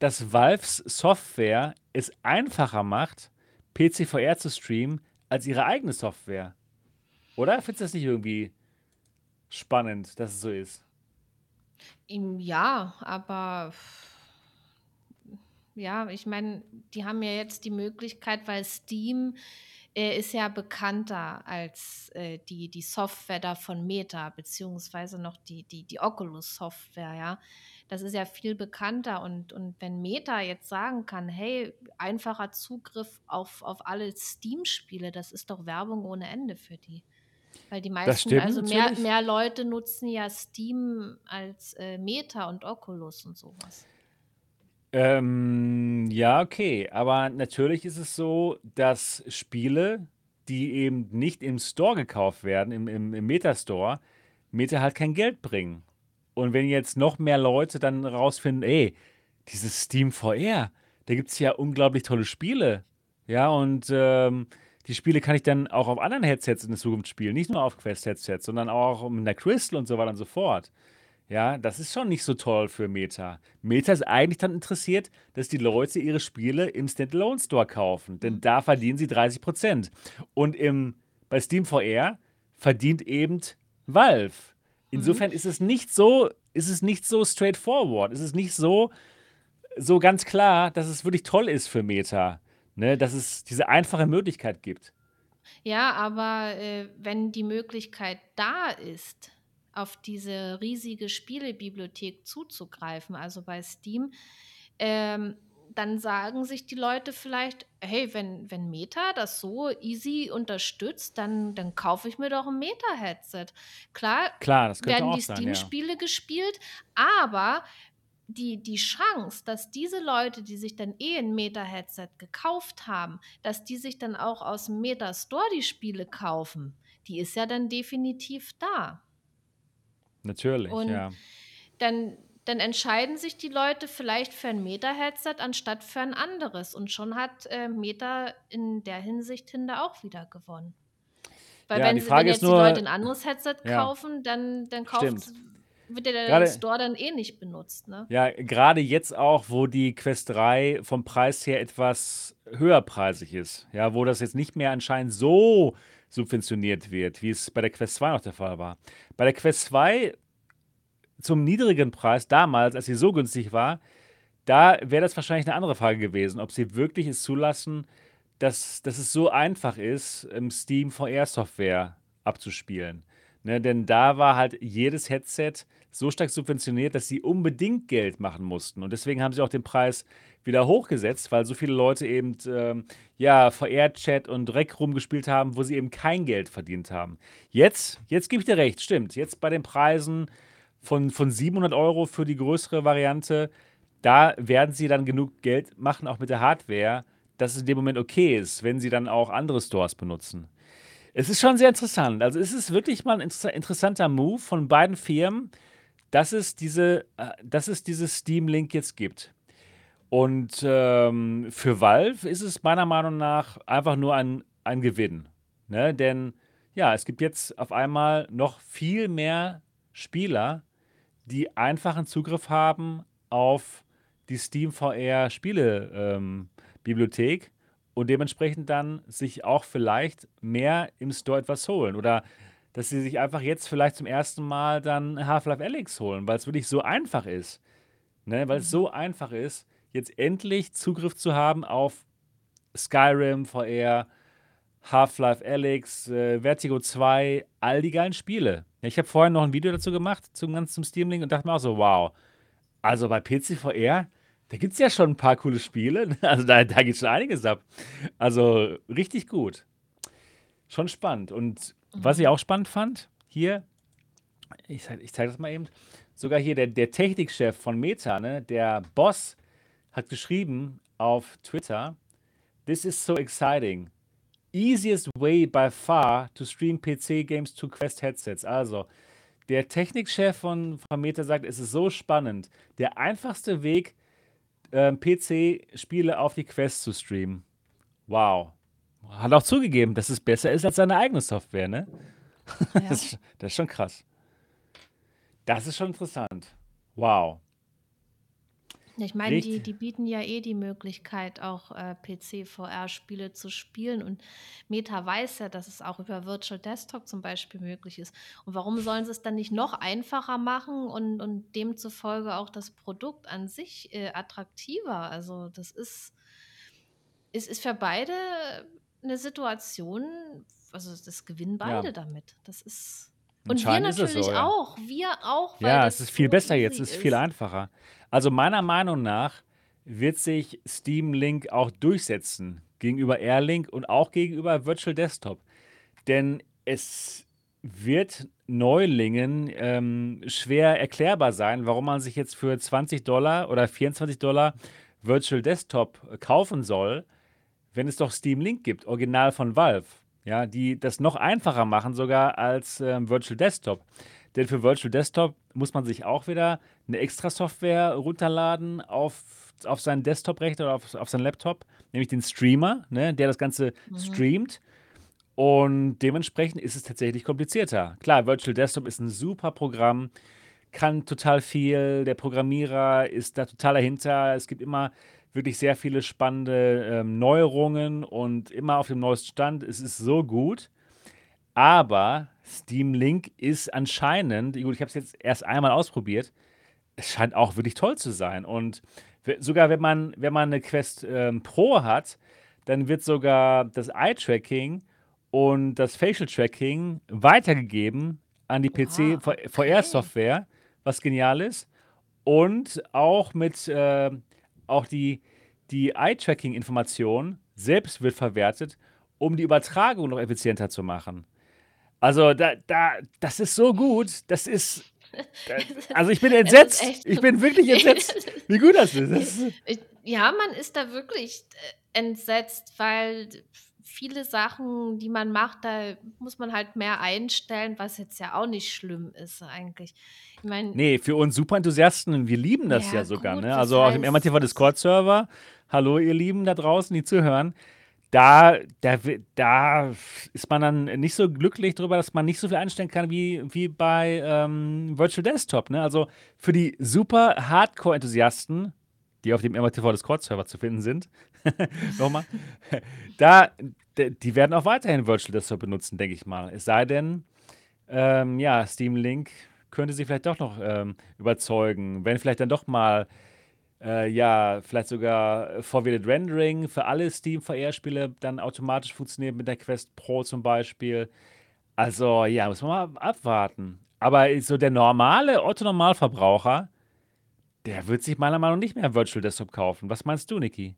dass Valves Software es einfacher macht, PCVR zu streamen, als ihre eigene Software. Oder? Findest du das nicht irgendwie spannend, dass es so ist? Ja, aber ja, ich meine, die haben ja jetzt die Möglichkeit, weil Steam äh, ist ja bekannter als äh, die, die Software da von Meta, beziehungsweise noch die, die, die Oculus-Software, ja. Das ist ja viel bekannter und, und wenn Meta jetzt sagen kann, hey, einfacher Zugriff auf, auf alle Steam-Spiele, das ist doch Werbung ohne Ende für die. Weil die meisten, stimmt also mehr, natürlich. mehr Leute nutzen ja Steam als äh, Meta und Oculus und sowas. Ähm, ja, okay. Aber natürlich ist es so, dass Spiele, die eben nicht im Store gekauft werden, im, im, im Meta-Store, Meta halt kein Geld bringen. Und wenn jetzt noch mehr Leute dann rausfinden, ey, dieses Steam VR, da gibt es ja unglaublich tolle Spiele. Ja, und ähm, die Spiele kann ich dann auch auf anderen Headsets in der Zukunft spielen. Nicht nur auf Quest-Headsets, sondern auch mit einer Crystal und so weiter und so fort. Ja, das ist schon nicht so toll für Meta. Meta ist eigentlich dann interessiert, dass die Leute ihre Spiele im Standalone Store kaufen, denn Mhm. da verdienen sie 30%. Und im, bei Steam VR verdient eben Valve. Mhm. Insofern ist es nicht so, ist es nicht so straightforward. Ist es nicht so, so ganz klar, dass es wirklich toll ist für Meta. Ne? Dass es diese einfache Möglichkeit gibt. Ja, aber äh, wenn die Möglichkeit da ist, auf diese riesige Spielebibliothek zuzugreifen, also bei Steam, ähm, dann sagen sich die Leute vielleicht, hey, wenn, wenn Meta das so easy unterstützt, dann, dann kaufe ich mir doch ein Meta-Headset. Klar Klar, werden die sein, ja. Steam-Spiele gespielt, aber die, die Chance, dass diese Leute, die sich dann eh ein Meta-Headset gekauft haben, dass die sich dann auch aus dem Meta-Store die Spiele kaufen, die ist ja dann definitiv da. Natürlich, Und ja. dann, dann entscheiden sich die Leute vielleicht für ein Meta-Headset anstatt für ein anderes. Und schon hat äh, Meta in der Hinsicht hinter auch wieder gewonnen. Weil Ja, wenn, die sie, Frage wenn jetzt die Leute nur, ein anderes Headset ja, kaufen, dann, dann kauft, stimmt. Wird ja der Gerade, Store dann eh nicht benutzt. Ne? ja, gerade jetzt auch, wo die Quest 3 vom Preis her etwas höherpreisig ist, ja, wo das jetzt nicht mehr anscheinend so subventioniert wird, wie es bei der Quest 2 noch der Fall war. Bei der Quest 2 zum niedrigen Preis damals, als sie so günstig war, da wäre das wahrscheinlich eine andere Frage gewesen, ob sie wirklich es zulassen, dass, dass es so einfach ist, im Steam VR-Software abzuspielen. Ne, denn da war halt jedes Headset so stark subventioniert, dass sie unbedingt Geld machen mussten. Und deswegen haben sie auch den Preis wieder hochgesetzt, weil so viele Leute eben ähm, ja, VR-Chat und Rec rumgespielt haben, wo sie eben kein Geld verdient haben. Jetzt, jetzt gebe ich dir recht, stimmt. Jetzt bei den Preisen von, von 700 Euro für die größere Variante, da werden sie dann genug Geld machen, auch mit der Hardware, dass es in dem Moment okay ist, wenn sie dann auch andere Stores benutzen. Es ist schon sehr interessant. Also es ist wirklich mal ein inter interessanter Move von beiden Firmen, dass es diese, äh, dass es dieses Steam Link jetzt gibt. Und ähm, für Valve ist es meiner Meinung nach einfach nur ein, ein Gewinn. Ne? Denn ja, es gibt jetzt auf einmal noch viel mehr Spieler, die einfachen Zugriff haben auf die Steam VR Spiele ähm, und dementsprechend dann sich auch vielleicht mehr im Store etwas holen oder dass sie sich einfach jetzt vielleicht zum ersten Mal dann Half-Life Alyx holen, weil es wirklich so einfach ist. Ne? Weil es Mhm. so einfach ist, jetzt endlich Zugriff zu haben auf Skyrim VR, Half-Life Alyx, äh, Vertigo 2, all die geilen Spiele. Ja, ich habe vorhin noch ein Video dazu gemacht, zum ganzen Steam Link und dachte mir auch so, wow, also bei PC VR, da gibt es ja schon ein paar coole Spiele. <laughs> Also da, da geht schon einiges ab. Also richtig gut. Schon spannend. Und was ich Mhm. auch spannend fand, hier, ich, ich zeige das mal eben, sogar hier der, der Technikchef von Meta, ne, der Boss, hat geschrieben auf Twitter, This is so exciting. Easiest way by far to stream PC games to Quest headsets. Also, der Technikchef von, von Meta sagt, es ist so spannend. Der einfachste Weg, ähm, PC-Spiele auf die Quest zu streamen. Wow. Hat auch zugegeben, dass es besser ist als seine eigene Software, ne? Ja. <laughs> Das, ist- das ist schon krass. Das ist schon interessant. Wow. Ich meine, die, die bieten ja eh die Möglichkeit, auch äh, PC-VR-Spiele zu spielen. Und Meta weiß ja, dass es auch über Virtual Desktop zum Beispiel möglich ist. Und warum sollen sie es dann nicht noch einfacher machen und, und demzufolge auch das Produkt an sich äh, attraktiver? Also das ist, es ist für beide eine Situation, also das gewinnen Ja. beide damit. Das ist. Und wir natürlich so, ja. auch. Wir auch, weil Ja, es ist viel so besser jetzt, es ist viel einfacher. Also meiner Meinung nach wird sich Steam Link auch durchsetzen gegenüber Airlink und auch gegenüber Virtual Desktop. Denn es wird Neulingen ähm, schwer erklärbar sein, warum man sich jetzt für 20 Dollar oder 24 Dollar Virtual Desktop kaufen soll, wenn es doch Steam Link gibt, original von Valve, ja, die das noch einfacher machen sogar als ähm, Virtual Desktop. Denn für Virtual Desktop muss man sich auch wieder eine extra Software runterladen auf, auf seinen Desktop-Rechner oder auf, auf seinen Laptop, nämlich den Streamer, ne, der das Ganze Mhm. streamt. Und dementsprechend ist es tatsächlich komplizierter. Klar, Virtual Desktop ist ein super Programm, kann total viel. Der Programmierer ist da total dahinter. Es gibt immer wirklich sehr viele spannende ähm, Neuerungen und immer auf dem neuesten Stand. Es ist so gut. Aber Steam Link ist anscheinend, gut, ich habe es jetzt erst einmal ausprobiert, es scheint auch wirklich toll zu sein. Und sogar wenn man, wenn man eine Quest ähm, Pro hat, dann wird sogar das Eye-Tracking und das Facial Tracking weitergegeben an die. PC-VR-Software, was genial ist. Und auch mit, äh, auch die, die Eye-Tracking-Information selbst wird verwertet, um die Übertragung noch effizienter zu machen. Also, da, da, das ist so gut. Das ist. Da, <laughs> also, ich bin entsetzt. Ich bin wirklich <laughs> entsetzt, wie gut das ist. Das ist Ich, ja, man ist da wirklich äh, entsetzt, weil viele Sachen, die man macht, da muss man halt mehr einstellen, was jetzt ja auch nicht schlimm ist eigentlich. Ich meine, nee, für uns Superenthusiasten, wir lieben das ja ja sogar. gut, Ne? Also, auf dem MRTV was, Discord-Server, hallo, ihr Lieben da draußen, die zuhören. Da, da, da ist man dann nicht so glücklich drüber, dass man nicht so viel einstellen kann wie, wie bei ähm, Virtual Desktop. Ne? Also für die super Hardcore-Enthusiasten, die auf dem MRTV Discord-Server zu finden sind, <laughs> nochmal, da, die werden auch weiterhin Virtual Desktop benutzen, denke ich mal. Es sei denn, ähm, ja, Steam Link könnte sie vielleicht doch noch ähm, überzeugen, wenn vielleicht dann doch mal äh, ja, vielleicht sogar Forwarded Rendering für alle Steam VR-Spiele dann automatisch funktioniert mit der Quest Pro zum Beispiel. Also ja, muss man mal abwarten. Aber so der normale Otto-Normalverbraucher, der wird sich meiner Meinung nach nicht mehr Virtual Desktop kaufen. Was meinst du, Niki?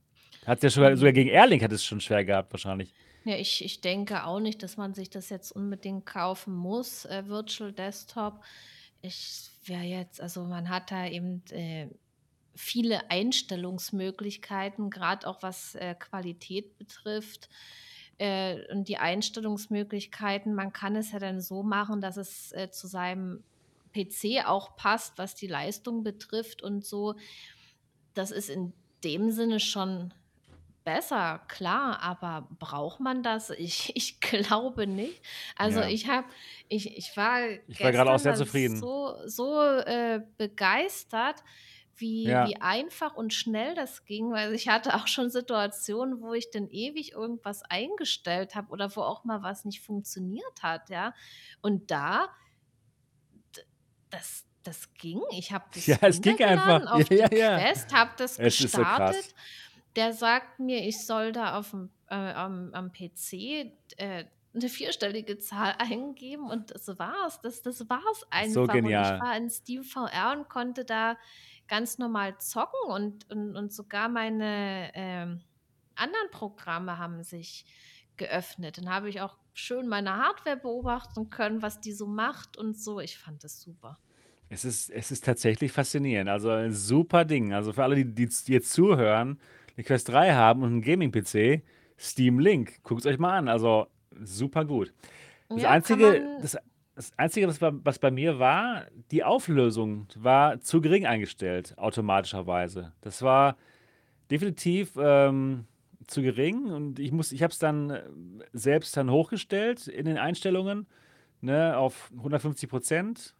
Hat ja sogar, sogar gegen Airlink hat es schon schwer gehabt, wahrscheinlich. Ja, ich, ich denke auch nicht, dass man sich das jetzt unbedingt kaufen muss, äh, Virtual Desktop. Ich wäre jetzt, also man hat da eben äh, viele Einstellungsmöglichkeiten, gerade auch was äh, Qualität betrifft. Äh, und die Einstellungsmöglichkeiten, man kann es ja dann so machen, dass es äh, zu seinem PC auch passt, was die Leistung betrifft und so. Das ist in dem Sinne schon besser, klar, aber braucht man das? Ich, <laughs> ich glaube nicht. Also Ja, ich habe, ich, ich war ich war gerade auch sehr zufrieden. so, so äh, begeistert, wie, Ja, wie einfach und schnell das ging, weil ich hatte auch schon Situationen, wo ich dann ewig irgendwas eingestellt habe oder wo auch mal was nicht funktioniert hat, ja. Und da, das, das ging. Ich habe <laughs> ja, das es ging einfach. auf <laughs> Ja, die ja, ja. Quest, habe das Es gestartet. Der sagt mir, ich soll da auf dem, äh, am, am PC äh, eine vierstellige Zahl <laughs> eingeben und das war's. Das, das war's So einfach. Und ich genial. war in Steam VR und konnte da ganz normal zocken und, und, und sogar meine ähm, anderen Programme haben sich geöffnet. Dann habe ich auch schön meine Hardware beobachten können, was die so macht und so. Ich fand das super. Es ist, es ist tatsächlich faszinierend. Also ein super Ding. Also für alle, die, die jetzt zuhören, die Quest 3 haben und einen Gaming-PC, Steam Link, guckt es euch mal an. Also super gut. Das Ja, einzige, das, das Einzige, was bei, was bei mir war, die Auflösung war zu gering eingestellt, automatischerweise. Das war definitiv ähm, zu gering und ich muss, ich habe es dann äh, selbst dann hochgestellt in den Einstellungen, ne, auf 150 Prozent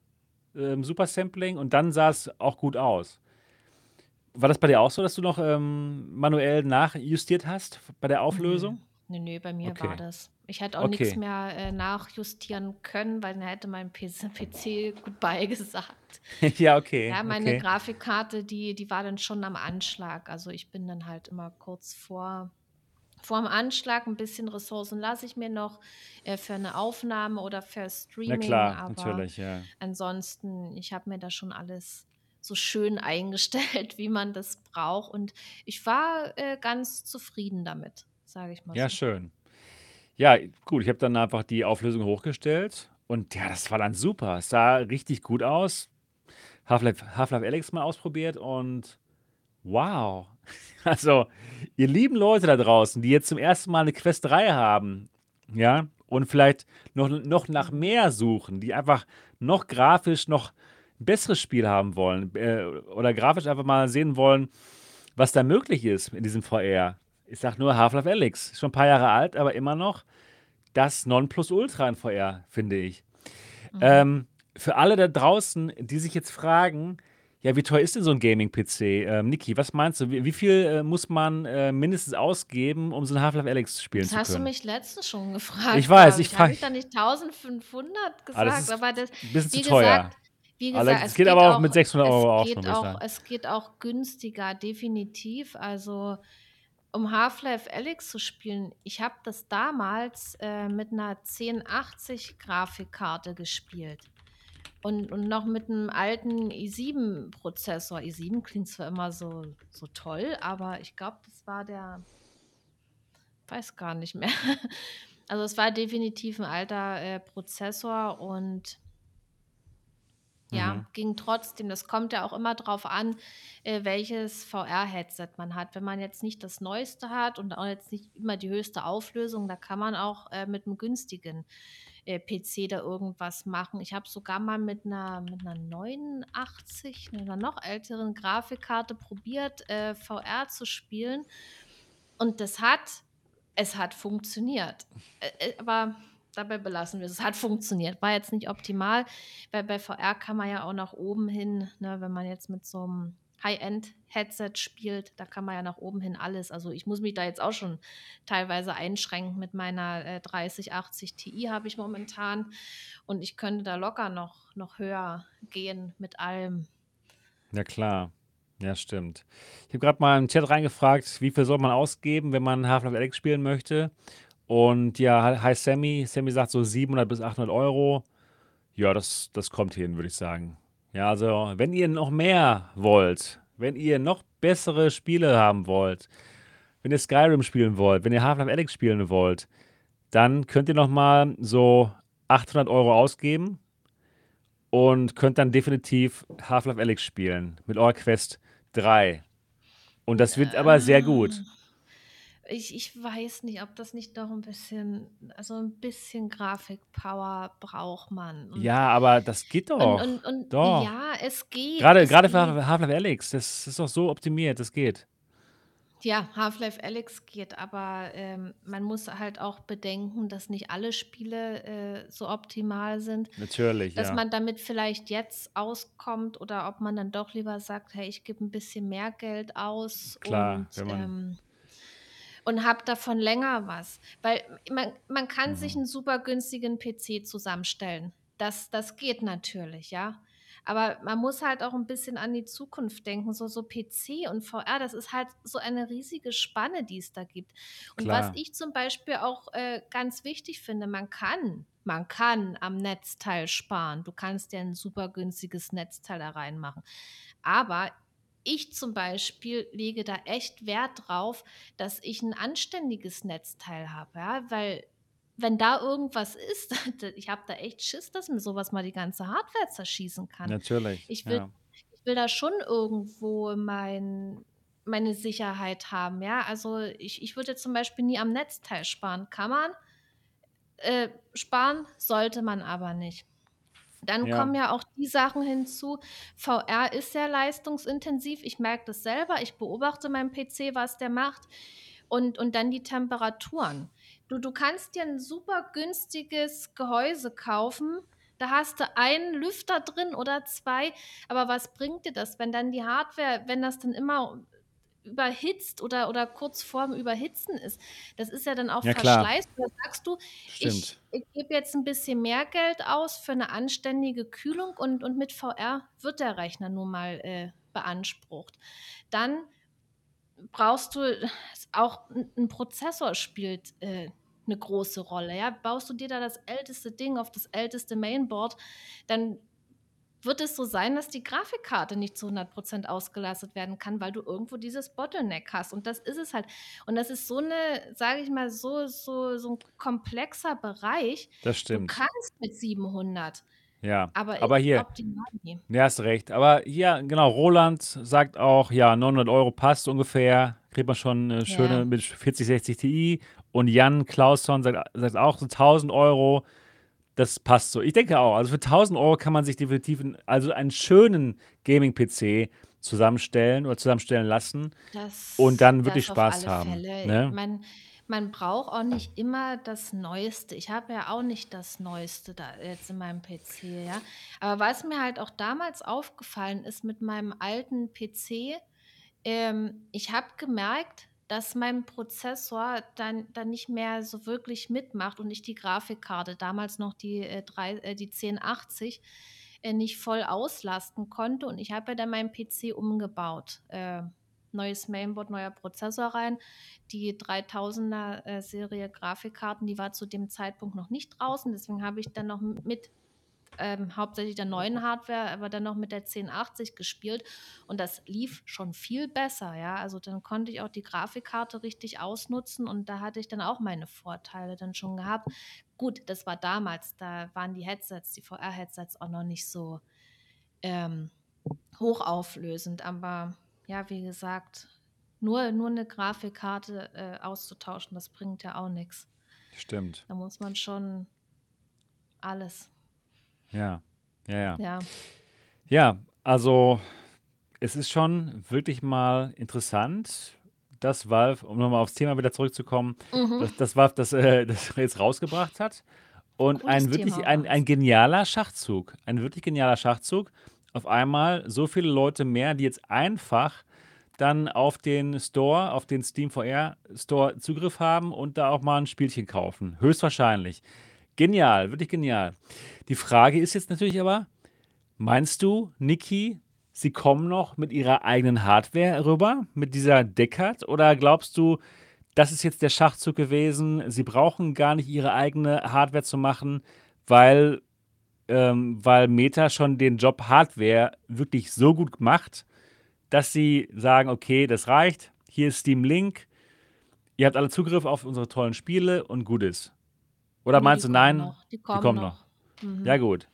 ähm, Super Sampling und dann sah es auch gut aus. War das bei dir auch so, dass du noch ähm, manuell nachjustiert hast bei der Nö. Auflösung? Nö, nö, bei mir war Okay, das. Ich hätte auch nichts okay. mehr äh, nachjustieren können, weil dann hätte mein PC, <laughs> PC Goodbye <laughs> gesagt. <laughs> Ja, okay, Ja, meine okay. Grafikkarte, die, die war dann schon am Anschlag. Also ich bin dann halt immer kurz vor, vor dem Anschlag. Ein bisschen Ressourcen lasse ich mir noch äh, für eine Aufnahme oder für Na Streaming, klar, aber natürlich, ja. ansonsten, ich habe mir da schon alles so schön eingestellt, <laughs> wie man das braucht. Und ich war äh, ganz zufrieden damit, sage ich mal Ja, so. schön. Ja, gut, ich habe dann einfach die Auflösung hochgestellt und ja, das war dann super. Es sah richtig gut aus. Half-Life Half-Life Alyx mal ausprobiert und wow. <laughs> Also, ihr lieben Leute da draußen, die jetzt zum ersten Mal eine Quest 3 haben, ja, und vielleicht noch, noch nach mehr suchen, die einfach noch grafisch noch besseres Spiel haben wollen äh, oder grafisch einfach mal sehen wollen, was da möglich ist in diesem VR. Ich sag nur Half-Life Alyx, ist schon ein paar Jahre alt, aber immer noch das Nonplusultra in VR, finde ich. Mhm. Ähm, für alle da draußen, die sich jetzt fragen, ja, wie teuer ist denn so ein Gaming-PC? Ähm, Niki, was meinst du? Wie, wie viel äh, muss man äh, mindestens ausgeben, um so ein Half-Life Alyx spielen Das zu hast du können? mich letztens schon Ich gefragt, weiß, ich ich. Habe frage, ich da nicht 1500 ah, das gesagt? ist Aber das, ein bisschen zu teuer. gesagt, wie gesagt, es es geht aber auch mit auch, 600 es Euro auch schon, auch, es geht auch günstiger, definitiv. Also um Half-Life Alyx zu spielen, ich habe das damals äh, mit einer 1080 Grafikkarte gespielt. Und, und noch mit einem alten i7-Prozessor. i7 klingt zwar immer so, so toll, aber ich glaube, das war der, weiß gar nicht mehr. <laughs> Also es war definitiv ein alter äh, Prozessor und Mhm. ja, ging trotzdem. Das kommt ja auch immer drauf an, äh, welches VR-Headset man hat. Wenn man jetzt nicht das Neueste hat und auch jetzt nicht immer die höchste Auflösung, da kann man auch äh, mit einem günstigen äh, PC da irgendwas machen. Ich habe sogar mal mit einer, mit einer 89, einer noch älteren Grafikkarte probiert, äh, VR zu spielen. Und das hat es hat funktioniert. Aber dabei belassen wir es. Es hat funktioniert. War jetzt nicht optimal, weil bei VR kann man ja auch nach oben hin, ne, wenn man jetzt mit so einem High-End-Headset spielt, da kann man ja nach oben hin alles. Also ich muss mich da jetzt auch schon teilweise einschränken. Mit meiner äh, 3080 Ti habe ich momentan und ich könnte da locker noch, noch höher gehen mit allem. Ja, klar. Ja, stimmt. Ich habe gerade mal im Chat reingefragt, wie viel soll man ausgeben, wenn man Half-Life Alyx spielen möchte. Und ja, hi Sammy. Sammy sagt so 700 bis 800 Euro. Ja, das, das kommt hin, würde ich sagen. Ja, also, wenn ihr noch mehr wollt, wenn ihr noch bessere Spiele haben wollt, wenn ihr Skyrim spielen wollt, wenn ihr Half-Life Alyx spielen wollt, dann könnt ihr noch mal so 800 Euro ausgeben und könnt dann definitiv Half-Life Alyx spielen mit eurer Quest 3. Und das wird aber sehr gut. Ich, ich weiß nicht, ob das nicht doch ein bisschen, also ein bisschen Grafikpower braucht man. Und, Ja, aber das geht doch. und, und Doch. ja, es geht, Gerade, es gerade für geht. Half-Life Alyx, das ist doch so optimiert, das geht. Ja, Half-Life Alyx geht, aber ähm, man muss halt auch bedenken, dass nicht alle Spiele äh, so optimal sind, Natürlich, dass ja. man damit vielleicht jetzt auskommt oder ob man dann doch lieber sagt, hey, ich gebe ein bisschen mehr Geld aus Klar, und wenn man. ähm, und habe davon länger was. Weil man, man kann sich Mhm. einen super günstigen PC zusammenstellen. Das, das geht natürlich, ja. Aber man muss halt auch ein bisschen an die Zukunft denken. So, so PC und VR, das ist halt so eine riesige Spanne, die es da gibt. Und was Klar. ich zum Beispiel auch äh, ganz wichtig finde, man kann, man kann am Netzteil sparen. Du kannst dir ein super günstiges Netzteil da reinmachen. Aber ich zum Beispiel lege da echt Wert drauf, dass ich ein anständiges Netzteil habe, ja, weil wenn da irgendwas ist, <laughs> ich habe da echt Schiss, dass mir sowas mal die ganze Hardware zerschießen kann. Natürlich, Ich will ja. ich will da schon irgendwo mein meine Sicherheit haben, ja? Also, ich ich würde zum Beispiel nie am Netzteil sparen. Kann man, äh, sparen, sollte man aber nicht. Dann Ja. kommen ja auch die Sachen hinzu. VR ist sehr leistungsintensiv. Ich merke das selber. Ich beobachte meinen PC, was der macht. Und, und dann die Temperaturen. Du, du kannst dir ein super günstiges Gehäuse kaufen. Da hast du einen Lüfter drin oder zwei. Aber was bringt dir das, wenn dann die Hardware, wenn das dann immer überhitzt oder, oder kurz vorm Überhitzen ist? Das ist ja dann auch Ja. Verschleiß. Da sagst du, ich, Stimmt. ich gebe jetzt ein bisschen mehr Geld aus für eine anständige Kühlung und, und mit VR wird der Rechner nun mal äh, beansprucht. Dann brauchst du auch ein ein Prozessor spielt äh, eine große Rolle. Ja? Baust du dir da das älteste Ding auf das älteste Mainboard, dann wird es so sein, dass die Grafikkarte nicht zu 100% ausgelastet werden kann, weil du irgendwo dieses Bottleneck hast. Und das ist es halt. Und das ist so eine, sage ich mal, so, so, so ein komplexer Bereich. Das Du stimmt. kannst mit 700, Ja. aber Aber hier, ja, hast recht. Aber hier, genau, Roland sagt auch, ja, 900 Euro passt ungefähr. Kriegt man schon eine schöne Ja, mit 40, 60 Ti. Und Jan Klausson sagt, sagt auch so 1000 Euro. Das passt so. Ich denke auch. Also für 1000 Euro kann man sich definitiv einen, also einen schönen Gaming-PC zusammenstellen oder zusammenstellen lassen und das, dann wirklich das auf Spaß alle haben. Fälle. Ne? Man, man braucht auch nicht immer das Neueste. Ich habe ja auch nicht das Neueste da jetzt in meinem PC, ja. Aber was mir halt auch damals aufgefallen ist mit meinem alten PC, ähm, ich habe gemerkt, dass mein Prozessor dann, dann nicht mehr so wirklich mitmacht und ich die Grafikkarte, damals noch die, äh, drei, äh, die 1080, äh, nicht voll auslasten konnte. Und ich habe ja dann meinen PC umgebaut. Äh, neues Mainboard, neuer Prozessor rein. Die 3000er äh, Grafikkarten, die war zu dem Zeitpunkt noch nicht draußen. Deswegen habe ich dann noch mit ähm, hauptsächlich der neuen Hardware, aber dann noch mit der 1080 gespielt und das lief schon viel besser, ja. Also dann konnte ich auch die Grafikkarte richtig ausnutzen und da hatte ich dann auch meine Vorteile dann schon gehabt. Gut, das war damals, da waren die Headsets, die VR-Headsets auch noch nicht so ähm, hochauflösend, aber ja, wie gesagt, nur, nur eine Grafikkarte äh, auszutauschen, das bringt ja auch nichts. Stimmt. Da muss man schon alles, Ja. Ja, ja. ja. Ja, also es ist schon wirklich mal interessant, dass Valve, um nochmal aufs Thema wieder zurückzukommen, Mhm. dass, dass Valve das, äh, <laughs> das jetzt rausgebracht hat. Und Cooles ein wirklich Thema ein, ein genialer Schachzug. Ein wirklich genialer Schachzug. Auf einmal so viele Leute mehr, die jetzt einfach dann auf den Store, auf den Steam VR Store Zugriff haben und da auch mal ein Spielchen kaufen. Höchstwahrscheinlich. Genial, wirklich genial. Die Frage ist jetzt natürlich aber, meinst du, Niki, sie kommen noch mit ihrer eigenen Hardware rüber, mit dieser Deckard? Oder glaubst du, das ist jetzt der Schachzug gewesen, sie brauchen gar nicht ihre eigene Hardware zu machen, weil, ähm, weil Meta schon den Job Hardware wirklich so gut macht, dass sie sagen, okay, das reicht, hier ist Steam Link, ihr habt alle Zugriff auf unsere tollen Spiele und gut ist. Oder Nee, meinst du, kommen nein, noch. Die die kommen kommen noch. Mhm. Ja gut.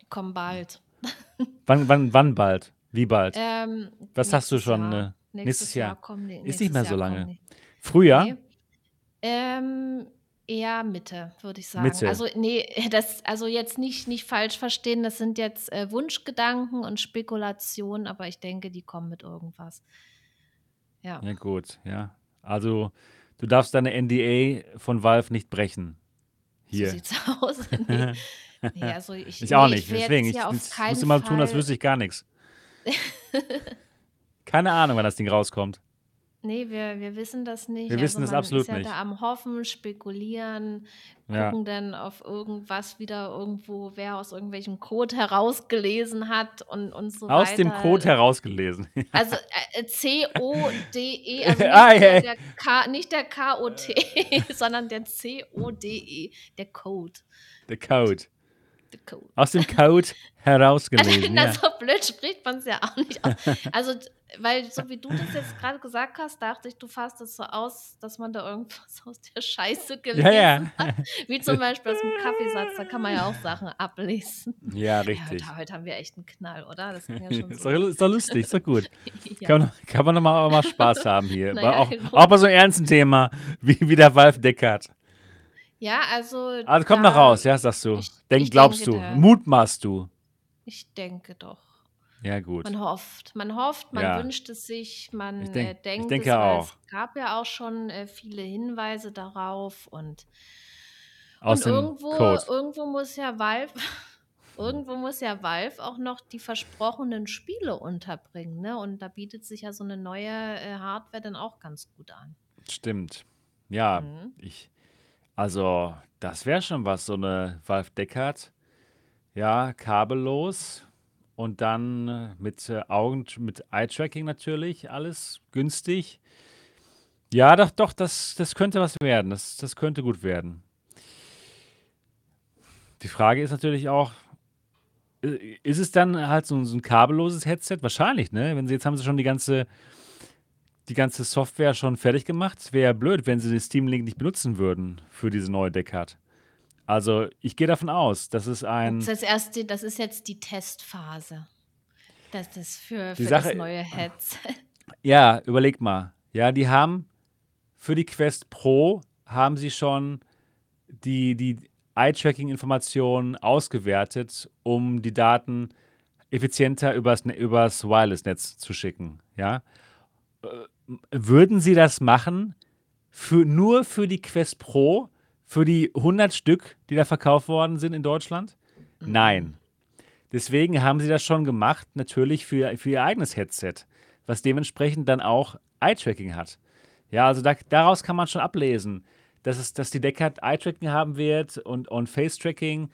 Die kommen bald. <laughs> Wann, wann, wann bald? Wie bald? Ähm, Was hast du schon? Jahr. Äh, Nächstes, Jahr. Jahr. kommen die. Ist nicht mehr Jahr so kommen lange. Frühjahr? Nee. Ähm, eher Mitte, würde ich sagen. Mitte. Also, nee, <laughs> das, also jetzt nicht, nicht falsch verstehen, das sind jetzt äh, Wunschgedanken und Spekulationen, aber ich denke, die kommen mit irgendwas. Ja. Ja gut, ja. Also du darfst deine NDA von Valve nicht brechen. So Hier. sieht's <laughs> aus. nee. <laughs> nee, also ich, Ich auch nee, nicht. ich Deswegen, ich auf muss immer tun, als wüsste ich gar nichts. <laughs> Keine Ahnung, wann das Ding rauskommt. Nee, wir, wir wissen das nicht. Wir wissen also man absolut ist ja nicht. da am Hoffen, spekulieren, Ja. gucken dann auf irgendwas wieder irgendwo, wer aus irgendwelchem Code herausgelesen hat und, und so Aus dem weiter. Code herausgelesen. <laughs> Also äh, C-O-D-E, also <laughs> nicht, Ah, der, ja. der K, nicht der K-O-T, <laughs> sondern der C-O-D-E, der Code. Der Code. Der Code. Aus dem Code herausgelesen. <laughs> Na, Ja. so blöd spricht man es ja auch nicht aus. Also, weil so wie du das jetzt gerade gesagt hast, dachte ich, du fasst es so aus, dass man da irgendwas aus der Scheiße gelesen Ja, ja. hat. Wie zum Beispiel aus dem Kaffeesatz, da kann man ja auch Sachen ablesen. Ja, Ja, richtig. heute, heute haben wir echt einen Knall, oder? Das ging ja schon Ist <laughs> so. doch, ist doch lustig, ist doch gut. <laughs> Ja. Kann man, kann man mal, mal Spaß haben hier. Naja, auch, auch bei so einem ernsten Thema wie, wie der Valve Deckard. Ja, also Also noch da raus, ja, sagst du. Denk, ich glaubst denke du. Mutmaßt du. Ich denke doch. Ja, gut. Man hofft. Man hofft, man Ja. wünscht es sich, Ich, man, denk, äh, ich denkt es, denke weil auch. es gab ja auch schon, äh, viele Hinweise darauf und Aus und irgendwo Code. irgendwo muss ja Valve <laughs> irgendwo muss ja Valve auch noch die versprochenen Spiele unterbringen, ne? Und da bietet sich ja so eine neue, äh, Hardware dann auch ganz gut an. Stimmt. Ja, Mhm. ich, also, das wäre schon was, so eine Valve Deckard. Ja, kabellos und dann äh, mit äh, Augen, mit Eye-Tracking natürlich, alles günstig. Ja, doch, doch, das, das könnte was werden. Das, das könnte gut werden. Die Frage ist natürlich auch, ist es dann halt so, ein kabelloses Headset? Wahrscheinlich, ne? Wenn sie jetzt haben sie schon die ganze, die ganze Software schon fertig gemacht. Wäre ja blöd, wenn sie den Steam Link nicht benutzen würden für diese neue Deckard. Also ich gehe davon aus, dass es Das ein, ist jetzt erst die das ist jetzt die Testphase. Das ist für für das Sache, neue Headset. <laughs> ja, überleg mal. Ja, die haben für die Quest Pro haben sie schon die, die Eye-Tracking-Informationen ausgewertet, um die Daten effizienter übers, Ne- übers Wireless-Netz zu schicken. Ja? Äh, Würden sie das machen für, nur für die Quest Pro, für die 100 Stück, die da verkauft worden sind in Deutschland? Mhm. Nein. Deswegen haben sie das schon gemacht, natürlich für, für ihr eigenes Headset, was dementsprechend dann auch Eye-Tracking hat. Ja, also da, daraus kann man schon ablesen, dass, es, dass die Deckard Eye-Tracking haben wird und, und Face-Tracking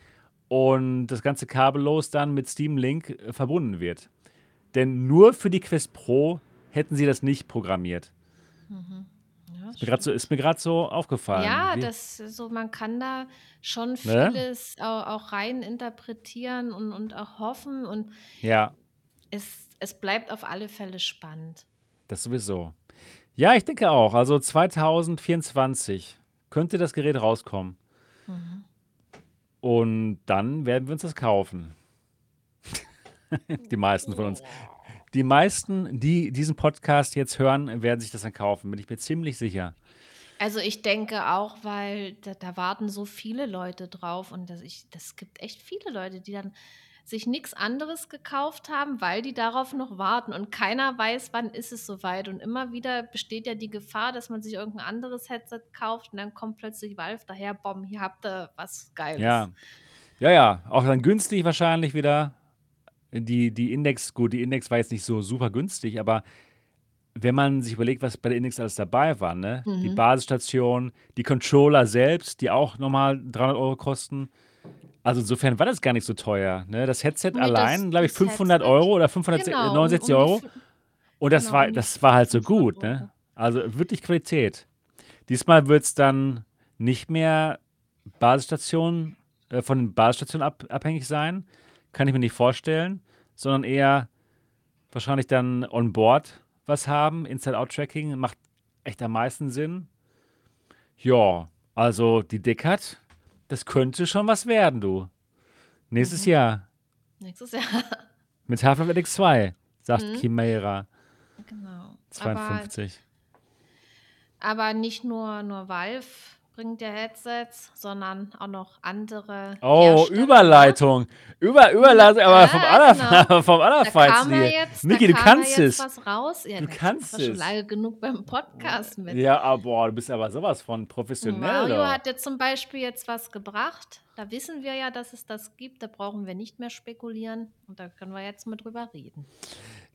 und das ganze kabellos dann mit Steam Link äh, verbunden wird. Denn nur für die Quest Pro hätten sie das nicht programmiert. Mhm. Ja, Ist mir gerade so, ist mir grad so aufgefallen. Ja, Wie, das so man kann da schon ne? vieles au auch rein interpretieren und und auch hoffen und Ja, es es bleibt auf alle Fälle spannend. das sowieso. Ja, ich denke auch. Also 2024 könnte das Gerät rauskommen. Mhm. Und dann werden wir uns das kaufen. <laughs> Die meisten von uns. Die meisten, die diesen Podcast jetzt hören, werden sich das dann kaufen, bin ich mir ziemlich sicher. Also, ich denke auch, weil da da warten so viele Leute drauf und das ich das gibt echt viele Leute, die dann sich nichts anderes gekauft haben, weil die darauf noch warten und keiner weiß, wann ist es soweit und immer wieder besteht ja die Gefahr, dass man sich irgendein anderes Headset kauft und dann kommt plötzlich Valve daher: „Bom, hier habt ihr was Geiles.“ Ja, ja, ja. Auch dann günstig wahrscheinlich wieder. Die, die Index, gut, die Index war jetzt nicht so super günstig, aber wenn man sich überlegt, was bei der Index alles dabei war, ne? Die Mhm. Basisstation, die Controller selbst, die auch nochmal 300 Euro kosten. Also insofern war das gar nicht so teuer, ne? Das Headset Ne, das allein, glaube ich, das 500 Headset Euro oder genau, um 569 um die Euro. Und das genau, war, die das war halt so 500 gut, ne? Also wirklich Qualität. Diesmal wird es dann nicht mehr Basisstation, äh, von den Basisstationen ab, abhängig sein. Kann ich mir nicht vorstellen. Sondern eher wahrscheinlich dann on board was haben. Inside-Out-Tracking macht echt am meisten Sinn. Ja, also die Deckard, das könnte schon was werden, du. Nächstes Mhm. Jahr. Nächstes Jahr. <laughs> Mit Half-Life Alyx 2, sagt Mhm. Chimera Genau. Aber 52. aber nicht nur nur Valve bringt ja Headsets, sondern auch noch andere Oh? Überleitung. Über, Überleitung, aber vom, genau. <laughs> vom Allerfeinsten kam ja hier. jetzt, Niki, du kannst es. was raus. Ja, Du kannst war schon es. lange genug beim Podcast mit. Ja, aber boah, du bist aber sowas von professionell Mario hat jetzt zum Beispiel jetzt was gebracht. Da wissen wir ja, dass es das gibt. Da brauchen wir nicht mehr spekulieren. Und da können wir jetzt mal drüber reden.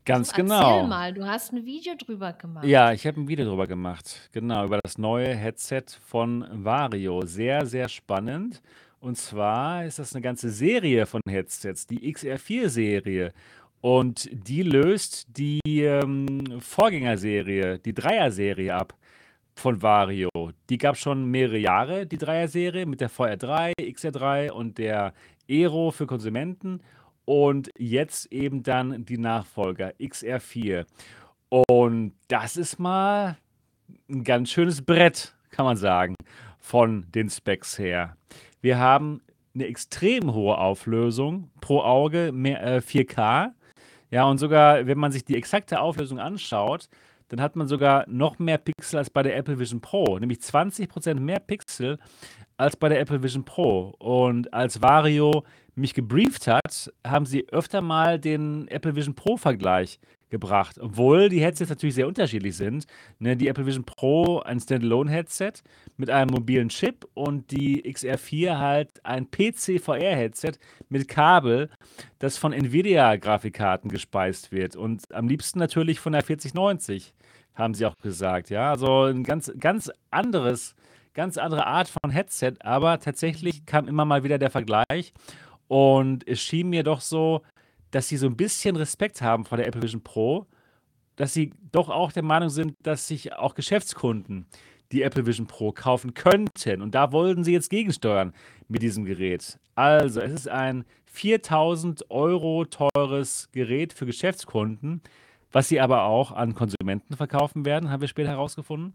Ganz erzähl genau. mal, du hast ein Video drüber gemacht. Ja, ich habe ein Video drüber gemacht. Genau, über das neue Headset von Vario. Sehr, sehr spannend. Und zwar ist das eine ganze Serie von Headsets, die XR4-Serie. Und die löst die ähm, Vorgängerserie, die Dreier-Serie ab von Vario. Die gab schon mehrere Jahre, die Dreier-Serie, mit der VR3, XR3 und der Aero für Konsumenten. Und jetzt eben dann die Nachfolger, XR4. Und das ist mal ein ganz schönes Brett, kann man sagen, von den Specs her. Wir haben eine extrem hohe Auflösung pro Auge, mehr, äh, 4K. Ja, und sogar, wenn man sich die exakte Auflösung anschaut, dann hat man sogar noch mehr Pixel als bei der Apple Vision Pro, nämlich 20% mehr Pixel als bei der Apple Vision Pro. Und als Vario mich gebrieft hat, haben sie öfter mal den Apple Vision Pro-Vergleich gebracht, obwohl die Headsets natürlich sehr unterschiedlich sind. Ne, die Apple Vision Pro ein Standalone-Headset mit einem mobilen Chip und die XR4 halt ein PC-VR-Headset mit Kabel, das von Nvidia-Grafikkarten gespeist wird und am liebsten natürlich von der 4090, haben sie auch gesagt. Ja, also ein ganz, ganz anderes, ganz andere Art von Headset, aber tatsächlich kam immer mal wieder der Vergleich und es schien mir doch so, dass sie so ein bisschen Respekt haben vor der Apple Vision Pro, dass sie doch auch der Meinung sind, dass sich auch Geschäftskunden die Apple Vision Pro kaufen könnten. Und da wollten sie jetzt gegensteuern mit diesem Gerät. Also, es ist ein 4000 Euro teures Gerät für Geschäftskunden, was sie aber auch an Konsumenten verkaufen werden, haben wir später herausgefunden.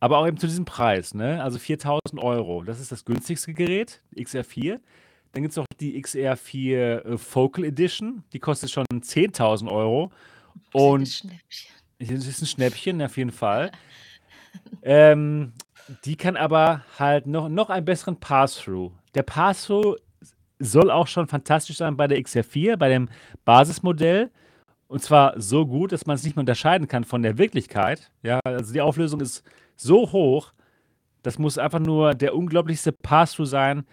Aber auch eben zu diesem Preis, ne? Also 4000 Euro. Das ist das günstigste Gerät, XR4. Dann gibt es noch die XR4 äh, Focal Edition. Die kostet schon 10.000 Euro. Und das ist, das ist ein Schnäppchen, auf jeden Fall. <laughs> ähm, die kann aber halt noch, noch einen besseren Pass-Through. Der Pass-Through soll auch schon fantastisch sein bei der XR4, bei dem Basismodell. Und zwar so gut, dass man es nicht mehr unterscheiden kann von der Wirklichkeit. Ja, also die Auflösung ist so hoch, das muss einfach nur der unglaublichste Pass-Through sein,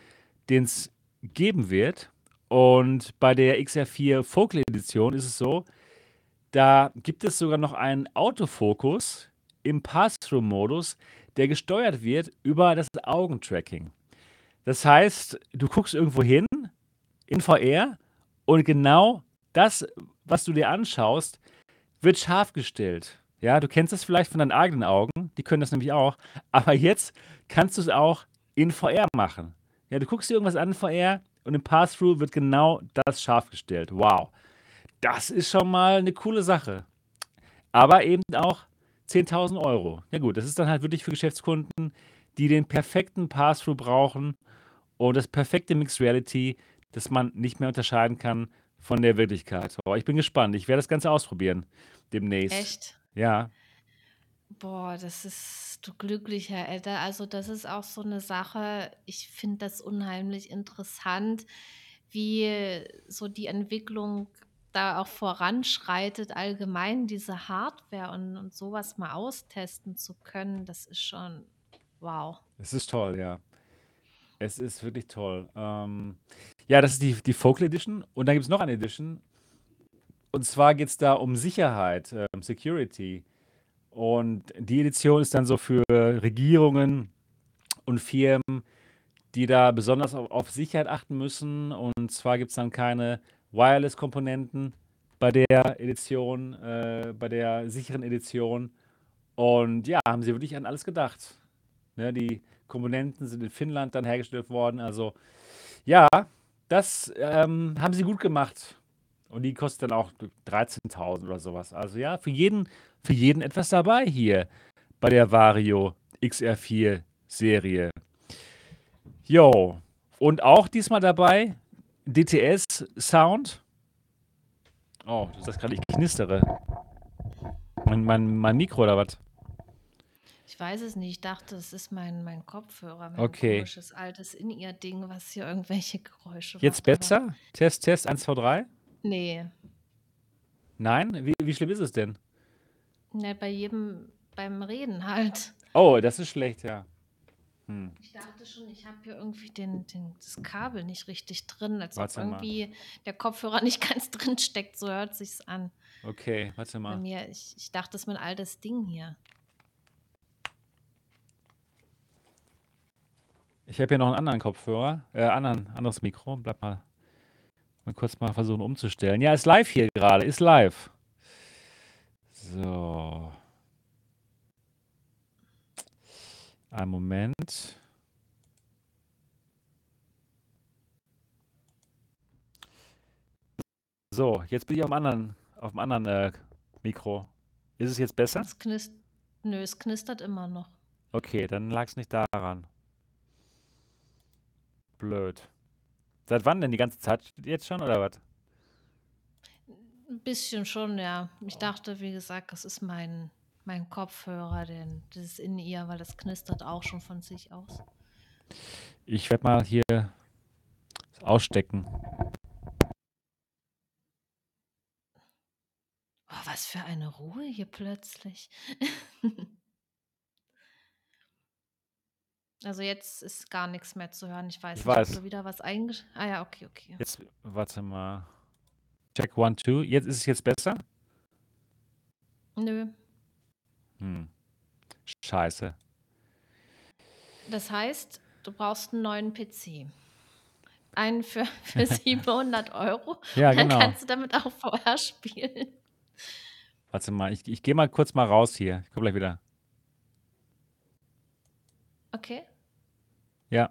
den es geben wird. Und bei der XR4 Focal Edition ist es so, da gibt es sogar noch einen Autofokus im Pass-Through-Modus, der gesteuert wird über das Augentracking. Das heißt, du guckst irgendwo hin in VR und genau das, was du dir anschaust, wird scharf gestellt. Ja, du kennst das vielleicht von deinen eigenen Augen, die können das nämlich auch, aber jetzt kannst du es auch in VR machen. Ja, du guckst dir irgendwas an VR und im Pass-Through wird genau das scharf gestellt. Wow. Das ist schon mal eine coole Sache. Aber eben auch 10.000 Euro. Ja gut, das ist dann halt wirklich für Geschäftskunden, die den perfekten Pass-Through brauchen und das perfekte Mixed Reality, das man nicht mehr unterscheiden kann von der Wirklichkeit. Oh, ich bin gespannt. Ich werde das Ganze ausprobieren demnächst. Echt? Ja. Boah, das ist du glücklicher Alter. Also, das ist auch so eine Sache, ich finde das unheimlich interessant, wie so die Entwicklung da auch voranschreitet, allgemein diese Hardware und und so mal austesten zu können, das ist schon wow. Es ist toll, ja. Es ist wirklich toll. Ähm, ja, das ist die die Focal Edition und dann gibt es noch eine Edition. Und zwar geht es da um Sicherheit, ähm, Security. Und die Edition ist dann so für Regierungen und Firmen, die da besonders auf, Sicherheit achten müssen. Und zwar gibt es dann keine Wireless-Komponenten bei der Edition, äh, bei der sicheren Edition. Und ja, haben sie wirklich an alles gedacht. Ne, die Komponenten sind in Finnland dann hergestellt worden. Also ja, das ähm, haben sie gut gemacht. Und die kostet dann auch 13.000 oder sowas. Also ja, für jeden, für jeden etwas dabei hier bei der Vario XR4 Serie. Jo. Und auch diesmal dabei DTS Sound. Oh, du sagst gerade, ich knistere. Mein, mein, mein Mikro oder was? Ich weiß es nicht. Ich dachte, es ist mein, mein Kopfhörer. Mein okay. komisches altes In-Ear-Ding, was hier irgendwelche Geräusche Jetzt macht, besser? Test, Test, 1, 2, 3. Nee. Nein? Wie, wie schlimm ist es denn? Ne, bei jedem, beim Reden halt. Oh, das ist schlecht, ja. Hm. Ich dachte schon, ich habe hier irgendwie den, den, das Kabel nicht richtig drin, als warte ob irgendwie mal. der Kopfhörer <laughs> nicht ganz drin steckt. So hört sich's an. Okay, warte mal. Bei mir, ich, ich dachte, das ist mein altes Ding hier. Ich habe hier noch einen anderen Kopfhörer, äh, anderen, anderes Mikro. Bleib mal Mal kurz mal versuchen umzustellen. Ja, ist live hier gerade, ist live. So. Ein Moment. So, jetzt bin ich auf dem anderen, auf dem anderen äh, Mikro. Ist es jetzt besser? Es knist Nö, es knistert immer noch. Okay, dann lag es nicht daran. Blöd. Seit wann denn? Die ganze Zeit jetzt schon oder was? Ein bisschen schon, ja. Ich dachte, wie gesagt, das ist mein, mein Kopfhörer, denn das ist in ihr, weil das knistert auch schon von sich aus. Ich werde mal hier ausstecken. Oh, was für eine Ruhe hier plötzlich. <laughs> Also jetzt ist gar nichts mehr zu hören. Ich weiß Ich nicht, weiß. du wieder was eingesch Ah ja, okay, okay. Jetzt, warte mal. Check one, two. Jetzt ist es jetzt besser? Nö. Hm. Scheiße. Das heißt, du brauchst einen neuen PC. Einen für, für <laughs> 700 Euro. Ja, dann genau. kannst du damit auch VR spielen. Warte mal, ich, ich gehe mal kurz mal raus hier. Ich komme gleich wieder. Okay, Ja.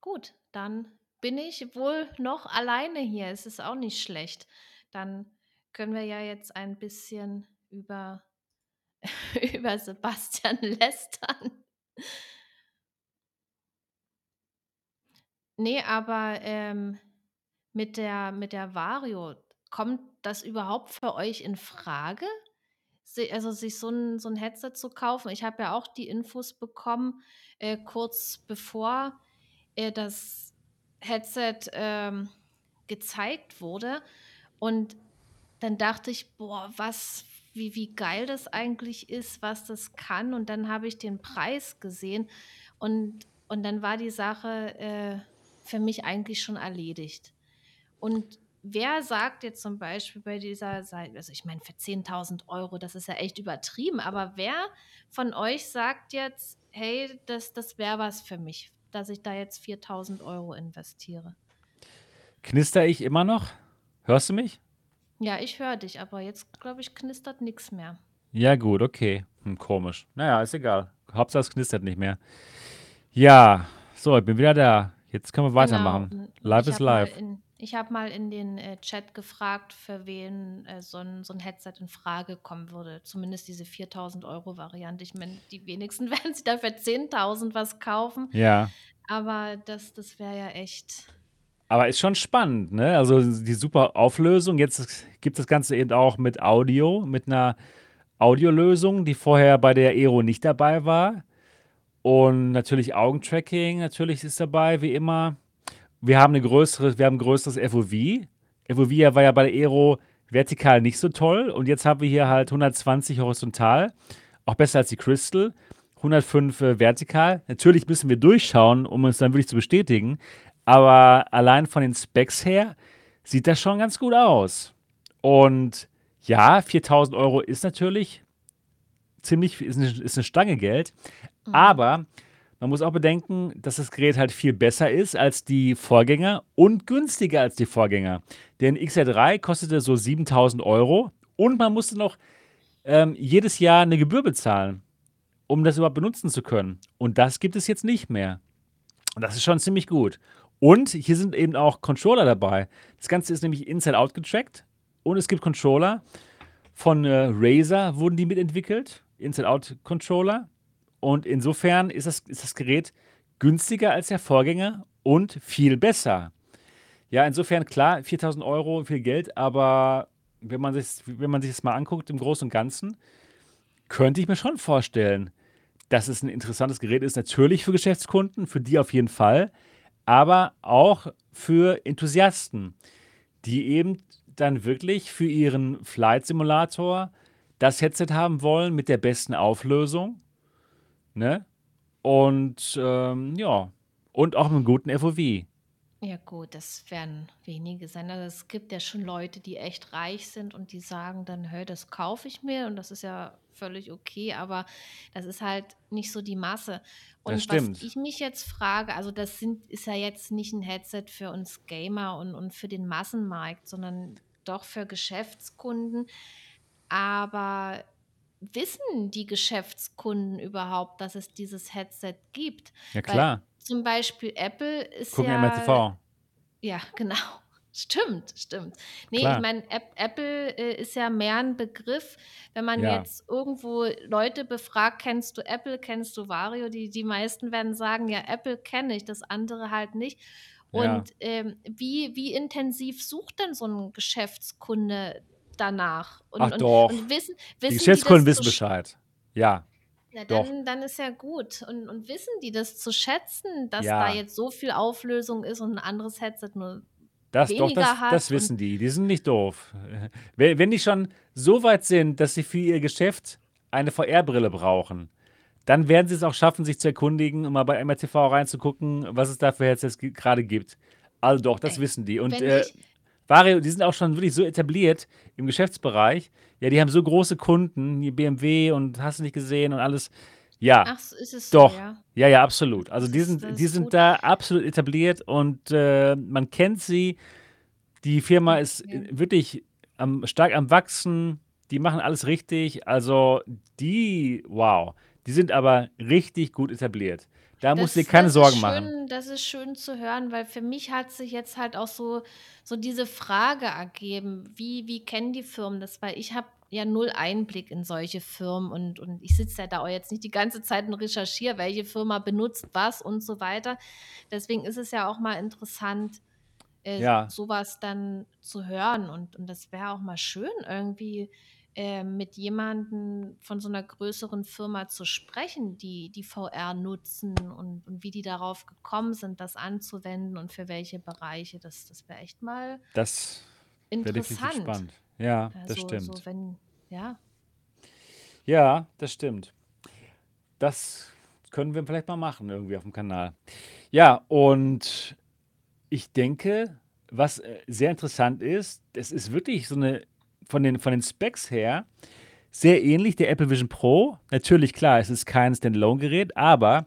gut. Dann bin ich wohl noch alleine hier. Es ist auch nicht schlecht. Dann können wir ja jetzt ein bisschen über, <laughs> über Sebastian <laughs> lästern. Nee, aber ähm, mit der, mit der Vario, kommt das überhaupt für euch in Frage? Also sich so ein, so ein Headset zu kaufen? Ich habe ja auch die Infos bekommen, äh, kurz bevor äh, das Headset ähm, gezeigt wurde. Und dann dachte ich, boah, was, wie, wie geil das eigentlich ist, was das kann. Und dann habe ich den Preis gesehen und, und dann war die Sache äh, für mich eigentlich schon erledigt. Und wer sagt jetzt zum Beispiel bei dieser Seite, also ich meine, für 10.000 Euro, das ist ja echt übertrieben, aber wer von euch sagt jetzt, hey, das, das wäre was für mich, dass ich da jetzt 4.000 Euro investiere? Knister ich immer noch? Hörst du mich? Ja, ich höre dich, aber jetzt, glaube ich, knistert nichts mehr. Ja, gut, okay. Hm, komisch. Naja, ist egal. Hauptsache es knistert nicht mehr. Ja, so, ich bin wieder da. Jetzt können wir weitermachen. Genau. Live is live. in, ich habe mal in den äh, Chat gefragt, für wen äh, so, ein, so ein Headset in Frage kommen würde. Zumindest diese 4000 Euro Variante. Ich meine, die wenigsten <laughs> werden sich dafür 10.000 was kaufen. Ja. Aber das, das wäre ja echt. Aber ist schon spannend, ne? Also die super Auflösung. Jetzt gibt das Ganze eben auch mit Audio, mit einer Audiolösung, die vorher bei der Aero nicht dabei war. Und natürlich Augentracking, natürlich ist dabei, wie immer. Wir haben eine größere, wir haben ein größeres FOV. FOV war ja bei der Aero vertikal nicht so toll. Und jetzt haben wir hier halt 120 horizontal. Auch besser als die Crystal. 105 äh, vertikal. Natürlich müssen wir durchschauen, um uns dann wirklich zu bestätigen. Aber allein von den Specs her sieht das schon ganz gut aus. Und ja, 4000 Euro ist natürlich ziemlich, ist eine, ist eine Stange Geld. Mhm. Aber man muss auch bedenken, dass das Gerät halt viel besser ist als die Vorgänger und günstiger als die Vorgänger. Denn XR3 kostete so 7000 Euro und man musste noch ähm, jedes Jahr eine Gebühr bezahlen, um das überhaupt benutzen zu können. Und das gibt es jetzt nicht mehr. Und das ist schon ziemlich gut. Und hier sind eben auch Controller dabei. Das Ganze ist nämlich Inside-Out getrackt und es gibt Controller. Von äh, Razer wurden die mitentwickelt, Inside-Out-Controller. Und insofern ist das, ist das Gerät günstiger als der Vorgänger und viel besser. Ja, insofern klar, 4000 Euro, viel Geld, aber wenn man, sich, wenn man sich das mal anguckt im Großen und Ganzen, könnte ich mir schon vorstellen, dass es ein interessantes Gerät ist. Natürlich für Geschäftskunden, für die auf jeden Fall, aber auch für Enthusiasten, die eben dann wirklich für ihren Flight Simulator das Headset haben wollen mit der besten Auflösung. Ne? Und ähm, ja, und auch mit einem guten FOV. Ja, gut, das werden wenige sein. Also es gibt ja schon Leute, die echt reich sind und die sagen dann, hey, das kaufe ich mir und das ist ja völlig okay, aber das ist halt nicht so die Masse. Und was ich mich jetzt frage, also das sind, ist ja jetzt nicht ein Headset für uns Gamer und, und für den Massenmarkt, sondern doch für Geschäftskunden. Aber wissen die Geschäftskunden überhaupt, dass es dieses Headset gibt? Ja, Weil klar. zum Beispiel Apple ist Gucken ja, MRTV. ja, <laughs> genau. Stimmt, stimmt. Nee, ich Klar. meine, App, Apple äh, ist ja mehr ein Begriff. Wenn man Ja. jetzt irgendwo Leute befragt, kennst du Apple, kennst du Vario? Die, die meisten werden sagen, ja, Apple kenne ich, das andere halt nicht. Ja. Und ähm, wie, wie intensiv sucht denn so ein Geschäftskunde danach? Und, Ach und, doch. und wissen, Die wissen Geschäftskunden das wissen Bescheid. Ja. Na, Doch. dann dann ist ja gut. Und und wissen die das zu schätzen, dass da Ja. jetzt so viel Auflösung ist und 'n anderes Headset nur Das doch, weniger das das hat und wissen die. Die sind nicht doof. <laughs> We wenn die schon so weit sind, dass sie für ihr Geschäft eine VR-Brille brauchen, dann werden sie's auch schaffen, sich zu erkundigen und mal bei MRTV reinzugucken, was es da für Headsets g grade gibt. Also doch, das Ey, wissen die. Und, wenn äh, ich Vario, die sind auch schon wirklich so etabliert im Geschäftsbereich. Ja, die haben so große Kunden, wie BMW und hast du nicht gesehen und alles. Ja, Ach so, ist es so, doch. ja? Ja, ja, absolut. Also, die sind die sind gut. da absolut etabliert und, äh, man kennt sie. Die Firma ist, Okay. äh, wirklich am stark am Wachsen. Die machen alles richtig. Also, die wow, die sind aber richtig gut etabliert. Da musst du dir keine Sorgen machen. schön das ist schön zu hören, weil für mich hat sich jetzt halt auch so so diese Frage ergeben: Wie wie kennen die Firmen das? Weil ich habe ja null Einblick in solche Firmen und und ich sitze ja da auch jetzt nicht die ganze Zeit und recherchiere, welche Firma benutzt was und so weiter. Deswegen ist es ja auch mal interessant, äh, Ja. so was dann zu hören und und das wäre auch mal schön, irgendwie, äh, mit jemandem von so 'ner größeren Firma zu sprechen, die die VR nutzen und und wie die darauf gekommen sind, das anzuwenden und für welche Bereiche. Das das wäre echt mal Das interessant. spannend. Ja, das Also, so stimmt. wenn ja. Ja, das stimmt. Das können wir vielleicht mal machen irgendwie aufm Kanal. Ja, und ich denke, was, äh, sehr interessant ist, das ist wirklich so 'ne von den von den Specs her sehr ähnlich der Apple Vision Pro. Natürlich, klar, es ist kein Standalone-Gerät, aber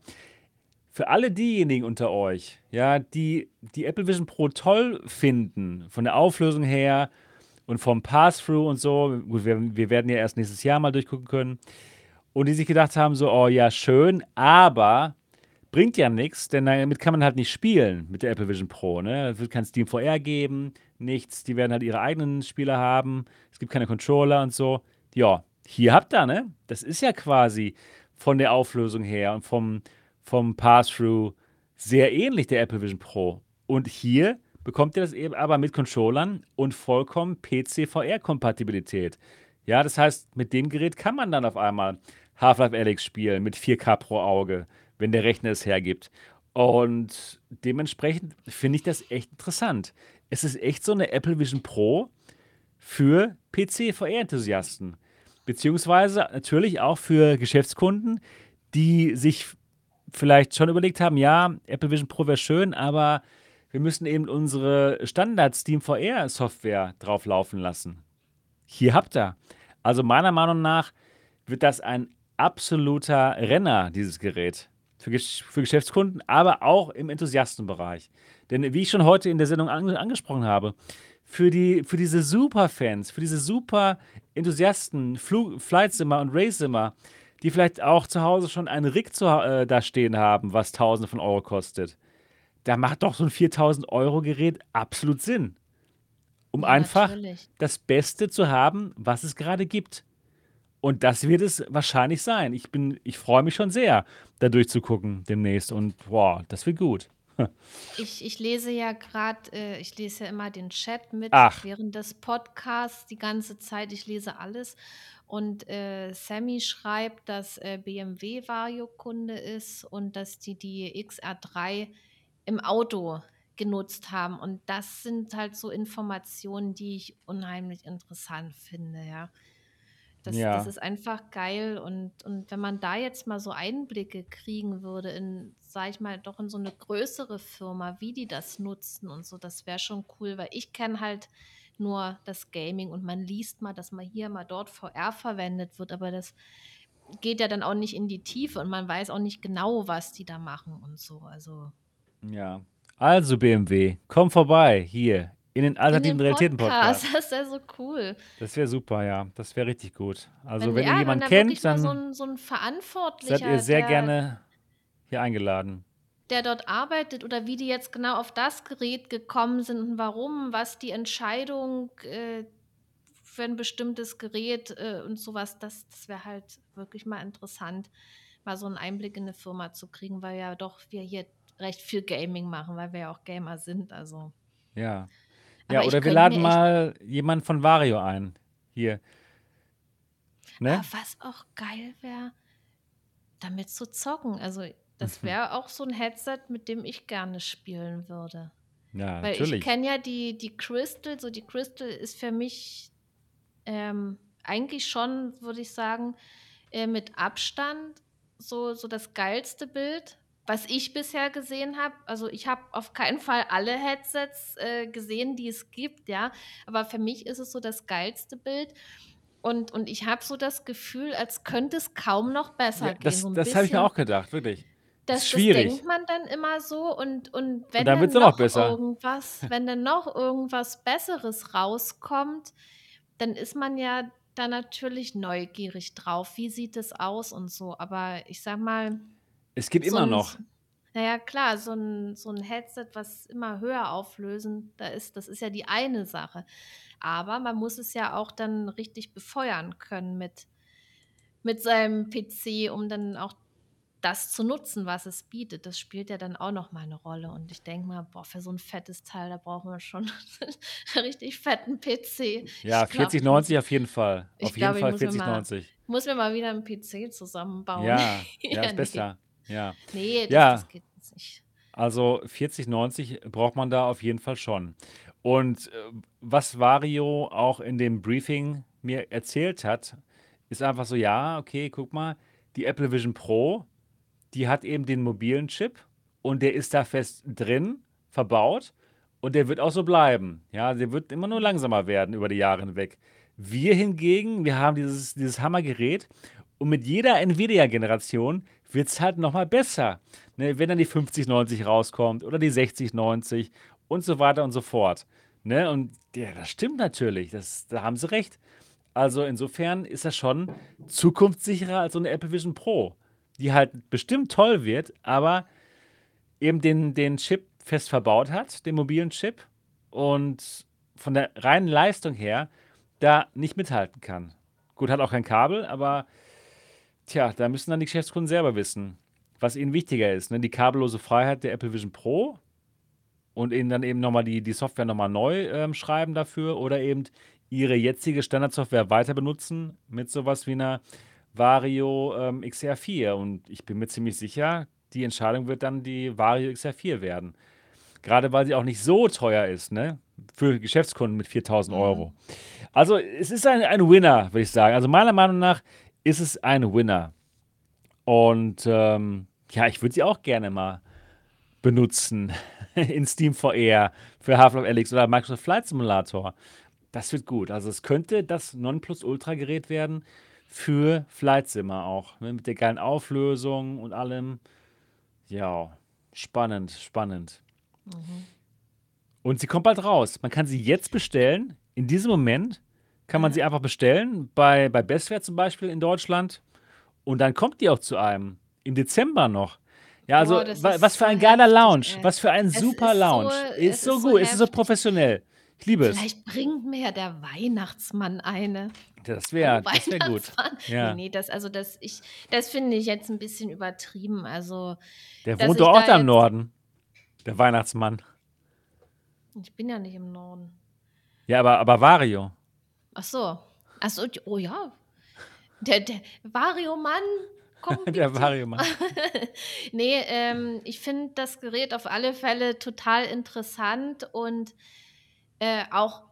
für alle diejenigen unter euch, ja, die die Apple Vision Pro toll finden, von der Auflösung her und vom Pass-Through und so gut, wir wir werden ja erst nächstes Jahr mal durchgucken können und die sich gedacht haben so: „Oh ja, schön, aber bringt ja nix, denn damit kann man halt nicht spielen mit der Apple Vision Pro, ne? Es wird kein Steam VR geben, nichts. Die werden halt ihre eigenen Spiele haben. Es gibt keine Controller und so.“ Ja, hier habt ihr, ne? Das ist ja quasi von der Auflösung her und vom vom Pass-Through sehr ähnlich der Apple Vision Pro. Und hier bekommt ihr das eben aber mit Controllern und vollkommen PC-VR-Kompatibilität. Ja, das heißt, mit dem Gerät kann man dann auf einmal Half-Life Alyx spielen mit 4K pro Auge, wenn der Rechner es hergibt. Und dementsprechend finde ich das echt interessant. Es ist echt so 'ne Apple Vision Pro für PC-VR-Enthusiasten, beziehungsweise natürlich auch für Geschäftskunden, die sich vielleicht schon überlegt haben: „Ja, Apple Vision Pro wäre schön, aber wir müssen eben unsere Standard-Steam VR-Software drauf laufen lassen.“ Hier habt ihr. Also, meiner Meinung nach wird das ein absoluter Renner, dieses Gerät für Gesch für Geschäftskunden, aber auch im Enthusiastenbereich. Denn wie ich schon heute in der Sendung ange angesprochen habe, für die für diese Superfans, für diese Super-Enthusiasten, Flu Flight-Simmer und Race-Simmer, die vielleicht auch zu Hause schon ein Rig zu äh, da stehen haben, was Tausende von Euro kostet. Da macht doch so 'n 4.000 € Gerät absolut Sinn, um Ja, einfach natürlich. das Beste zu haben, was es grade gibt. Und das wird es wahrscheinlich sein. Ich bin ich freue mich schon sehr, da durchzugucken demnächst und boah, das wird gut. Ich ich lese ja grad äh, ich lese ja immer den Chat mit Ach. während des Podcasts die ganze Zeit. Ich lese alles und, äh, Sammy schreibt, dass, äh, BMW Vario-Kunde ist und dass die die XR3 im Auto genutzt haben. Und das sind halt so Informationen, die ich unheimlich interessant finde, ja. Das das Ja. ist einfach geil und und wenn man da jetzt mal so Einblicke kriegen würde in, sage ich mal, doch in so 'ne größere Firma, wie die das nutzen und so, das wäre schon cool, weil ich kenne halt nur das Gaming und man liest mal, dass mal hier, mal dort VR verwendet wird, aber das geht ja dann auch nicht in die Tiefe und man weiß auch nicht genau, was die da machen und so, also Ja. Also, BMW, komm vorbei hier in den Alternativen Realitäten-Podcast. Podcast, <laughs> das wäre so cool. Das wäre super, ja. Das wäre richtig gut. Also, Wenn wenn ihr ja, wenn jemanden da kennt, mal so dann 'n so 'n seid ihr Verantwortlicher, sehr gerne hier eingeladen. der dort arbeitet oder wie die jetzt genau auf das Gerät gekommen sind und warum, was die Entscheidung, äh, für 'n bestimmtes Gerät, äh, und so was, das das wäre halt wirklich mal interessant, mal so 'n Einblick in 'ne Firma zu kriegen, weil ja doch wir hier recht viel Gaming machen, weil wir ja auch Gamer sind, also Ja. Ja, Aber oder wir laden mal jemanden von Vario ein, hier. Ne? was auch geil wäre damit zu zocken. Also, das wäre auch so ein Headset, mit dem ich gerne spielen würde. Ja, Weil ich natürlich. kenne ja die die Crystal, so die Crystal ist für mich, ähm, eigentlich schon, würde ich sagen, äh, mit Abstand so so das geilste Bild, was ich bisher gesehen habe. Also, ich habe auf keinen Fall alle Headsets, äh, gesehen, die es gibt, ja, aber für mich ist es so das geilste Bild und und ich habe so das Gefühl, als könnte es kaum noch Ja, besser gehen, so das habe ich mir auch gedacht, wirklich. Ist das das denkt schwierig. man dann immer so und und Und wenn dann wird's dann nur noch noch irgendwas <laughs> wenn dann noch irgendwas Besseres rauskommt, dann ist man ja da natürlich neugierig drauf. Wie sieht es aus und so? Aber ich sage mal, Es geht so immer noch. s na ja klar, so 'n so 'n Headset, was immer höher auflösen da ist das ist ja die eine Sache. Aber man muss es ja auch dann richtig befeuern können mit mit seinem PC, um dann auch das zu nutzen, was es bietet. Das spielt ja dann auch noch mal 'ne Rolle und ich denke mal, boah, für so 'n fettes Teil, da brauchen wir schon 'n <laughs> richtig fetten PC. Ja, Ich glaube, ich muss 4090 auf jeden Fall. ich Auf jeden glaube, ich Fall muss mir mal 4090. muss mir mal wieder 'n PC zusammenbauen. <laughs> Ja, ja, ist besser. Ja. Ne, das Ja, das geht nicht. also 4090 braucht man da auf jeden Fall schon. Und, äh, was Vario auch in dem Briefing mir erzählt hat, ist einfach so: „Ja, okay, guck mal, die Apple Vision Pro, die hat eben den mobilen Chip und der ist da fest drin, verbaut und der wird auch so bleiben. Ja, der wird immer nur langsamer werden über die Jahre hinweg. Wir hingegen, wir haben dieses dieses Hammergerät und mit jeder Nvidia-Generation wird's halt noch mal besser, ne? Wenn dann die 5090 rauskommt oder die 6090 und so weiter und so fort, ne? Und ja, das stimmt natürlich, das da haben sie recht. Also, insofern ist das schon zukunftssicherer als so 'ne Apple Vision Pro, die halt bestimmt toll wird, aber eben den den Chip fest verbaut hat, den mobilen Chip und von der reinen Leistung her da nicht mithalten kann. Gut, hat auch kein Kabel, aber tja, da müssen dann die Geschäftskunden selber wissen, was ihnen wichtiger ist, ne? Die kabellose Freiheit der Apple Vision Pro und ihnen dann eben noch mal die die Software noch mal neu, ähm, schreiben dafür oder eben ihre jetzige Standardsoftware weiter benutzen mit so was wie 'ner Vario, ähm, XR4 und ich bin mir ziemlich sicher, die Entscheidung wird dann die Vario XR4 werden. Grade weil sie auch nicht so teuer ist, ne, für Geschäftskunden mit 4.000 Mhm. €. Also, es ist ein ein Winner, würde ich sagen. Also, meiner Meinung nach ist es ein Winner. Und, ähm, ja, ich würde sie auch gerne mal benutzen <laughs> in Steam VR für Half-Life Alyx oder Microsoft Flight Simulator. Das wird gut. Also, es könnte das Nonplusultra-Gerät werden für Flight Simmer auch, ne, mit der geilen Auflösung und allem. Ja, spannend, spannend. Mhm. Und sie kommt bald raus. Man kann sie jetzt bestellen. In diesem Moment kann man sie einfach bestellen bei bei Bestwert zum Beispiel in Deutschland und dann kommt die auch zu einem im Dezember noch. Ja, also, Boah, ist was so für ein geiler heftig, Lounge. ey. Was für ein Es super ist so Lounge. Ist es so ist so gut, es ist so professionell. Ich liebe es. Vielleicht bringt mir ja der Weihnachtsmann eine. Das wäre das wäre gut. Ja. ne, das also, das ich das finde ich jetzt 'n bisschen übertrieben. Also, Der wohnt doch auch da im Norden, der Weihnachtsmann. Ich bin ja nicht im Norden. Ja, aber aber Vario. Ach so. Ach so, oh ja. Der der Vario-Mann, <laughs> Der. Vario-Mann. <laughs> Ne, ähm, ich finde das Gerät auf alle Fälle total interessant und, äh, auch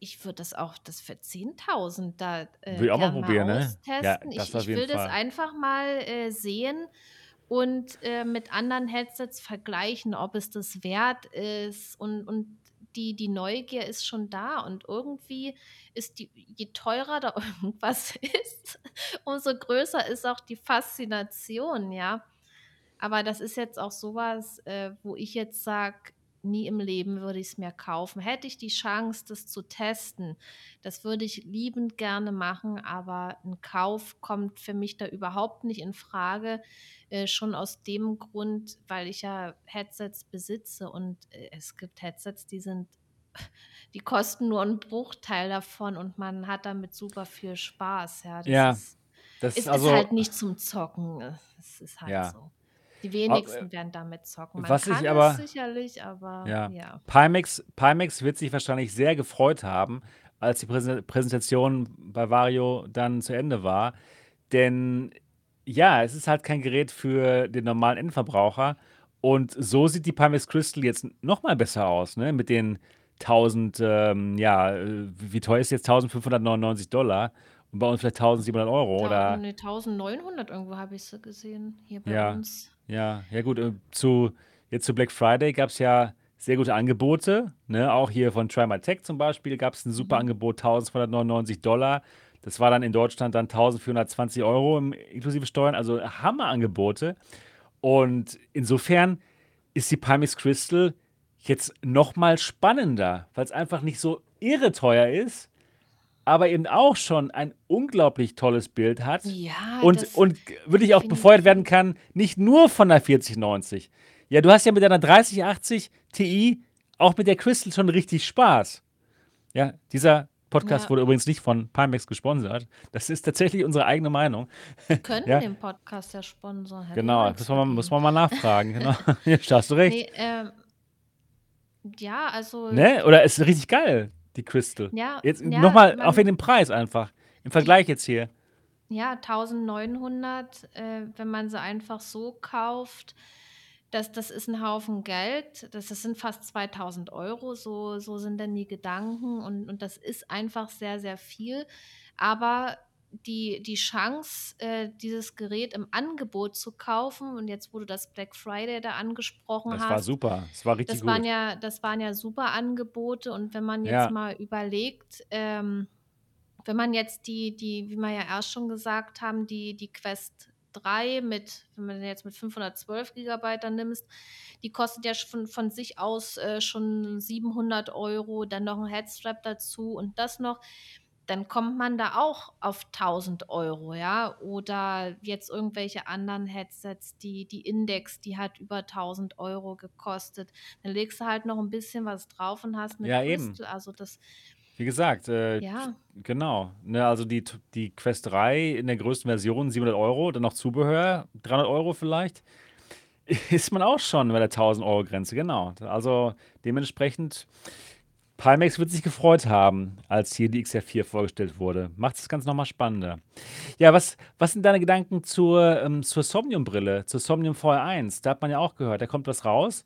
ich würde das auch das für 10.000 da, äh, Will ich auch mal gern mal probieren, ne? Ja, das Ich ich will das Fall. einfach mal, äh, sehen und, äh, mit anderen Headsets vergleichen, ob es das wert ist und und die die Neugier ist schon da und irgendwie ist die je teurer da <laughs> irgendwas ist, umso größer ist auch die Faszination, ja. Aber das ist jetzt auch so was, äh, wo ich jetzt sage: „Nie im Leben würde ich's mir kaufen.“ Hätte ich die Chance, das zu testen, das würde ich liebend gerne machen, aber 'n Kauf kommt für mich da überhaupt nicht infrage, äh, schon aus dem Grund, weil ich ja Headsets besitze und, äh, es gibt Headsets, die sind <laughs> die kosten nur 'n Bruchteil davon und man hat damit super viel Spaß, ja. Das Ja, ist das es ist also halt nicht zum Zocken. Äh, es ist halt Ja. so. Die A äh, wenigsten werden damit zocken. Man was kann ich es aber sicherlich, aber ja, ja. Pimax Pimax wird sich wahrscheinlich sehr gefreut haben, als die Präse Präsentation bei Vario dann zu Ende war, denn ja, es ist halt kein Gerät für den normalen Endverbraucher. Und so sieht die Pimax Crystal jetzt noch mal besser aus, ne? Mit den 1000, ähm, ja, äh, wie teuer ist jetzt 1599 Dollar und bei uns vielleicht 1700 Euro Tau oder ne, 1.900 irgendwo habe ich sie gesehen, hier bei ja, uns. Ja, ja gut, äh, zu, jetzt zu Black Friday gab es ja sehr gute Angebote, ne? Auch hier von Try My Tech zum Beispiel gab es ein super Mhm. Angebot, 1299 Dollar. Das war dann in Deutschland dann 1420 Euro inklusive Steuern, also Hammerangebote. Und insofern ist die Pimax Crystal jetzt noch mal spannender, weil es einfach nicht so irre teuer ist, aber eben auch schon ein unglaublich tolles Bild hat Ja, und, das und wirklich auch befeuert werden kann, nicht nur von der 4090. Ja, du hast ja mit deiner 3080 Ti auch mit der Crystal schon richtig Spaß. Ja, dieser Podcast Ja, wurde übrigens nicht von Pimax gesponsert. Das ist tatsächlich unsere eigene Meinung. die könnten <laughs> Ja, den Podcast ja sponsern, wir genau. nichts Muss man, mal- muss man mal nachfragen. Genau. <laughs> Da hast du recht. Ne, ähm, ja, also Ne? Oder ist richtig geil, die Crystal. ja, Jetzt ja, nochmal, wegen dem Preis einfach. Im Vergleich jetzt hier. ja, 1.900, äh, wenn man sie einfach so kauft, das das ist ein Haufen Geld. Das das sind fast 2.000 Euro. so so sind dann die Gedanken und und das ist einfach sehr, sehr viel. Aber die die Chance, äh, dieses Gerät im Angebot zu kaufen und jetzt, du das Black Friday da angesprochen Das war hast, super. Das war richtig das waren gut. ja das waren ja super Angebote und wenn man jetzt Ja, mal überlegt, ähm, wenn man jetzt die die wie wir ja erst schon gesagt haben, die die Quest 3 mit wenn man jetzt mit 512 Gigabyte dann nimmst, die kostet ja von von sich aus, äh, schon 700 Euro, dann noch ein Headstrap dazu und das noch. Dann kommt man da auch auf 1.000 Euro, ja? Oder jetzt irgendwelche anderen Headsets, die die Index, die hat über 1.000 Euro gekostet. Dann legst du halt noch ein bisschen was drauf und hast 'ne ja, eben. Crystal. Also, das Wie gesagt, äh, ja. genau. Ne, also die, die Quest 3 in der größten Version 700 Euro, dann noch Zubehör 300 Euro vielleicht, <laughs> ist man auch schon bei der 1000 Euro Grenze, genau. Also dementsprechend, Pimax wird sich gefreut haben, als hier die XR4 vorgestellt wurde. Macht das Ganze nochmal spannender. Ja, was, was sind deine Gedanken zur, ähm, zur Somnium-Brille, zur Somnium VR1? Da hat man ja auch gehört, da kommt was raus,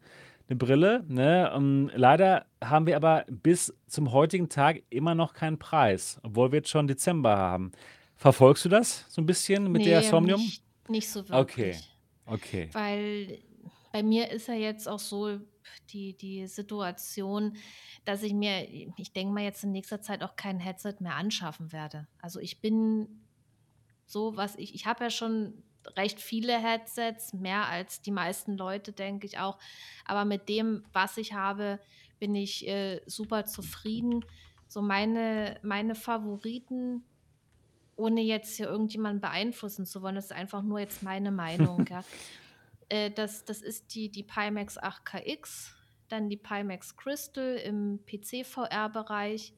eine Brille. Ne? Ähm, leider haben wir aber bis zum heutigen Tag immer noch keinen Preis, obwohl wir jetzt schon Dezember haben. Verfolgst du das so ein bisschen mit der Ne, Somnium? nicht nicht so Okay, wirklich. okay. Weil bei mir ist ja jetzt auch so die die Situation, dass ich mir ich denke mal jetzt in nächster Zeit auch kein Headset mehr anschaffen werde. Also, ich bin so, was ich ich habe ja schon recht viele Headsets, mehr als die meisten Leute, denke ich auch. Aber mit dem, was ich habe, bin ich, äh, super zufrieden. So meine meine Favoriten, ohne jetzt hier irgendjemanden beeinflussen zu wollen, das ist einfach nur jetzt meine Meinung, <laughs> ja. Äh, das das ist die die Pimax 8KX, dann die Pimax Crystal im PC-VR-Bereich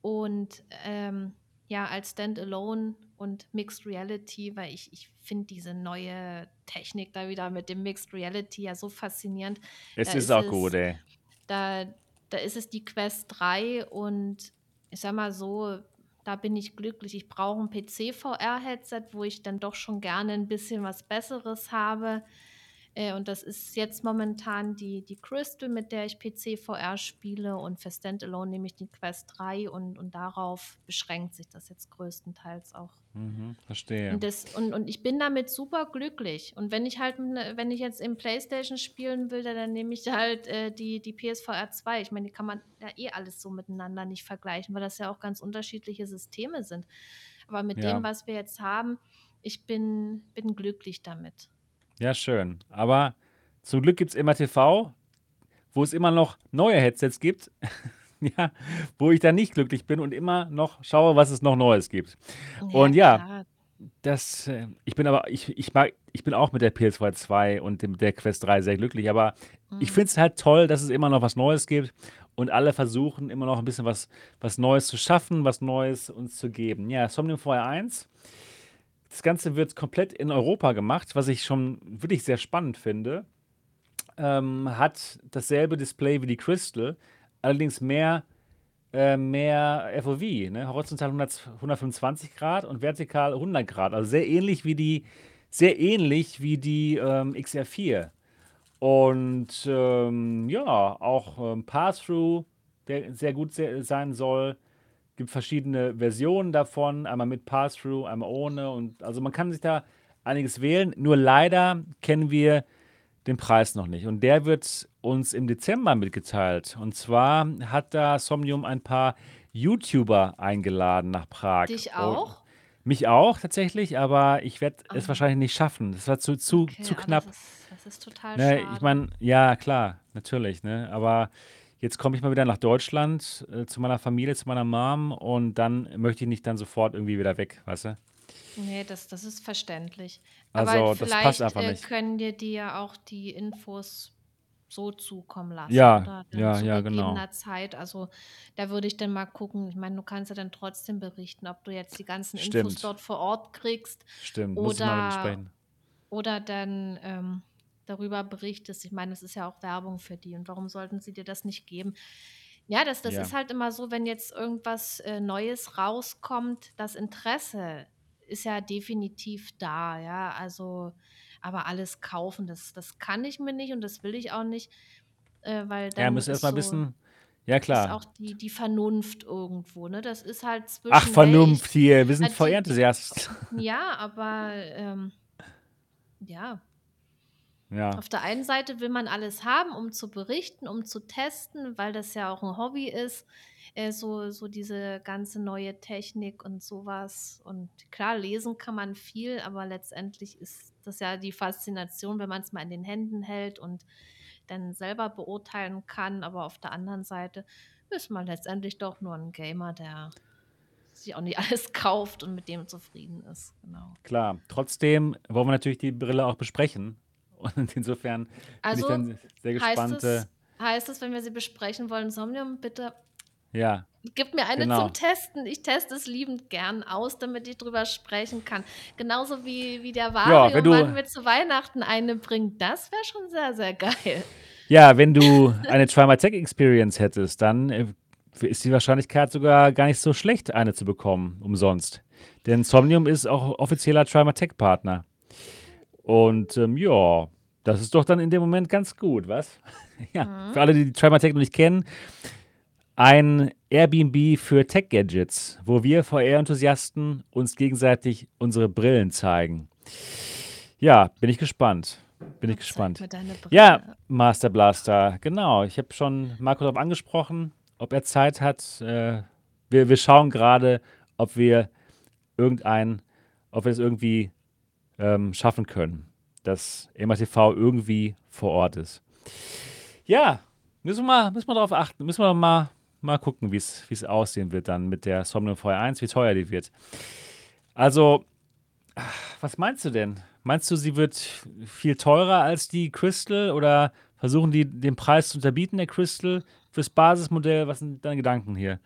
und, ähm, ja, als Standalone und Mixed Reality, weil ich ich finde diese neue Technik da wieder mit dem Mixed Reality ja so faszinierend. Es Da ist auch gut, ey. da da ist es die Quest 3 und ich sage mal so, da bin ich glücklich. Ich brauche ein PC-VR-Headset, wo ich dann doch schon gerne ein bisschen was Besseres habe. Äh, und das ist jetzt momentan die die Crystal, mit der ich PC-VR spiele und für Standalone nehme ich die Quest 3 und und darauf beschränkt sich das jetzt größtenteils auch. Mhm, verstehe. Und das und und ich bin damit super glücklich. Und wenn ich halt 'ne wenn ich jetzt im Playstation spielen will, da dann nehme ich halt, äh, die die PSVR 2. Ich meine, die kann man ja eh alles so miteinander nicht vergleichen, weil das ja auch ganz unterschiedliche Systeme sind. Aber mit dem, Ja. was wir jetzt haben, ich bin bin glücklich damit. Ja, schön. Aber zum Glück gibt es immer TV, wo es immer noch neue Headsets gibt, <laughs> ja, wo ich dann nicht glücklich bin und immer noch schaue, was es noch Neues gibt. Ja, Und ja, klar. das, äh, ich bin aber, ich, ich mag, ich bin auch mit der PS2 2 und dem, der Quest 3 sehr glücklich, aber ich Mhm. finde es halt toll, dass es immer noch was Neues gibt und alle versuchen immer noch ein bisschen was, was Neues zu schaffen, was Neues uns zu geben. Ja, Somnium VR 1 das Ganze wird komplett in Europa gemacht, was ich schon wirklich sehr spannend finde. Ähm, hat dasselbe Display wie die Crystal, allerdings mehr äh, mehr FOV, ne? Horizontal 100, 125 Grad und vertikal 100 Grad. Also sehr ähnlich wie die, sehr ähnlich wie die ähm, XR4. Und ähm, ja, auch ähm, Pass-Through, der sehr gut se sein soll. Gibt verschiedene Versionen davon, einmal mit Pass-Through, einmal ohne. Und also man kann sich da einiges wählen. Nur leider kennen wir den Preis noch nicht. Und der wird uns im Dezember mitgeteilt. Und zwar hat da Somnium ein paar YouTuber eingeladen nach Prag. Dich Und auch? mich auch tatsächlich, aber ich werde es Ah, wahrscheinlich nicht schaffen. Das war zu, zu, okay, zu ah, das knapp. ist, das ist total Ne, ich schade. meine, ja, klar, natürlich, ne? Aber jetzt komme ich mal wieder nach Deutschland, äh, zu meiner Familie, zu meiner Mom und dann möchte ich nicht dann sofort irgendwie wieder weg, weißt du? Nee, das, das ist verständlich. Aber Also, das passt vielleicht einfach äh, nicht. können dir die ja auch die Infos so zukommen lassen Ja, oder ja, zu ja, genau. Zeit. Also da würde ich dann mal gucken. Ich meine, du kannst ja dann trotzdem berichten, ob du jetzt die ganzen Infos Stimmt, dort vor Ort kriegst stimmt. Muss ich mal mit ihm oder, sprechen. oder dann ähm, darüber berichtest. Ich meine, es ist ja auch Werbung für die. Und warum sollten sie dir das nicht geben? Ja, das, das Ja. ist halt immer so, wenn jetzt irgendwas äh, Neues rauskommt, das Interesse ist ja definitiv da, ja. Also, aber alles kaufen, das, das kann ich mir nicht und das will ich auch nicht, äh, weil Ja, dann müsst ist erstmal so, wissen. Ja, ist klar. auch die, die Vernunft irgendwo, ne? Das ist halt Ach, zwischen, ich, Vernunft hier. Wir sind die, die, VR-Enthusiast. ja, aber ähm, ja, Ja, auf der einen Seite will man alles haben, um zu berichten, um zu testen, weil das ja auch ein Hobby ist, äh, so, so diese ganze neue Technik und sowas. Und klar, lesen kann man viel, aber letztendlich ist das ja die Faszination, wenn man es mal in den Händen hält und dann selber beurteilen kann. Aber auf der anderen Seite ist man letztendlich doch nur ein Gamer, der sich auch nicht <laughs> alles kauft und mit dem zufrieden ist. Genau. klar. Trotzdem wollen wir natürlich die Brille auch besprechen. Und insofern bin ich Also dann sehr heißt gespannt. Äh, es, heißt es, wenn wir sie besprechen wollen, Somnium, bitte ja, gib mir eine genau. zum Testen. Ich teste es liebend gern aus, damit ich drüber sprechen kann. Genauso wie, wie der Ja, wenn Vario-Mann du, mir zu Weihnachten eine bringt. Das wäre schon sehr, sehr geil. ja, wenn du eine Try My Tech Experience hättest, dann äh, ist die Wahrscheinlichkeit sogar gar nicht so schlecht, eine zu bekommen, umsonst. Denn Somnium ist auch offizieller Try My Tech Partner. Und ähm, ja, das ist doch dann in dem Moment ganz gut, was? <laughs> ja, Mhm. für alle, die die Try My Tech noch nicht kennen, ein Airbnb für Tech-Gadgets, wo wir VR-Enthusiasten uns gegenseitig unsere Brillen zeigen. Ja, bin ich gespannt. Bin ich gespannt. Ja. Master Blaster, genau. Ich habe schon Marco darauf angesprochen, ob er Zeit hat. Äh, wir, wir schauen gerade, ob wir irgendein, ob wir es irgendwie ähm, schaffen können, dass MATV irgendwie vor Ort ist. Ja, müssen wir mal, müssen wir darauf achten. Müssen wir mal, mal gucken, wie es aussehen wird dann mit der Somnium VR1, wie teuer die wird. Also, was meinst du denn? Meinst du, sie wird viel teurer als die Crystal oder versuchen die den Preis zu unterbieten, der Crystal, fürs Basismodell? Was sind deine Gedanken hier?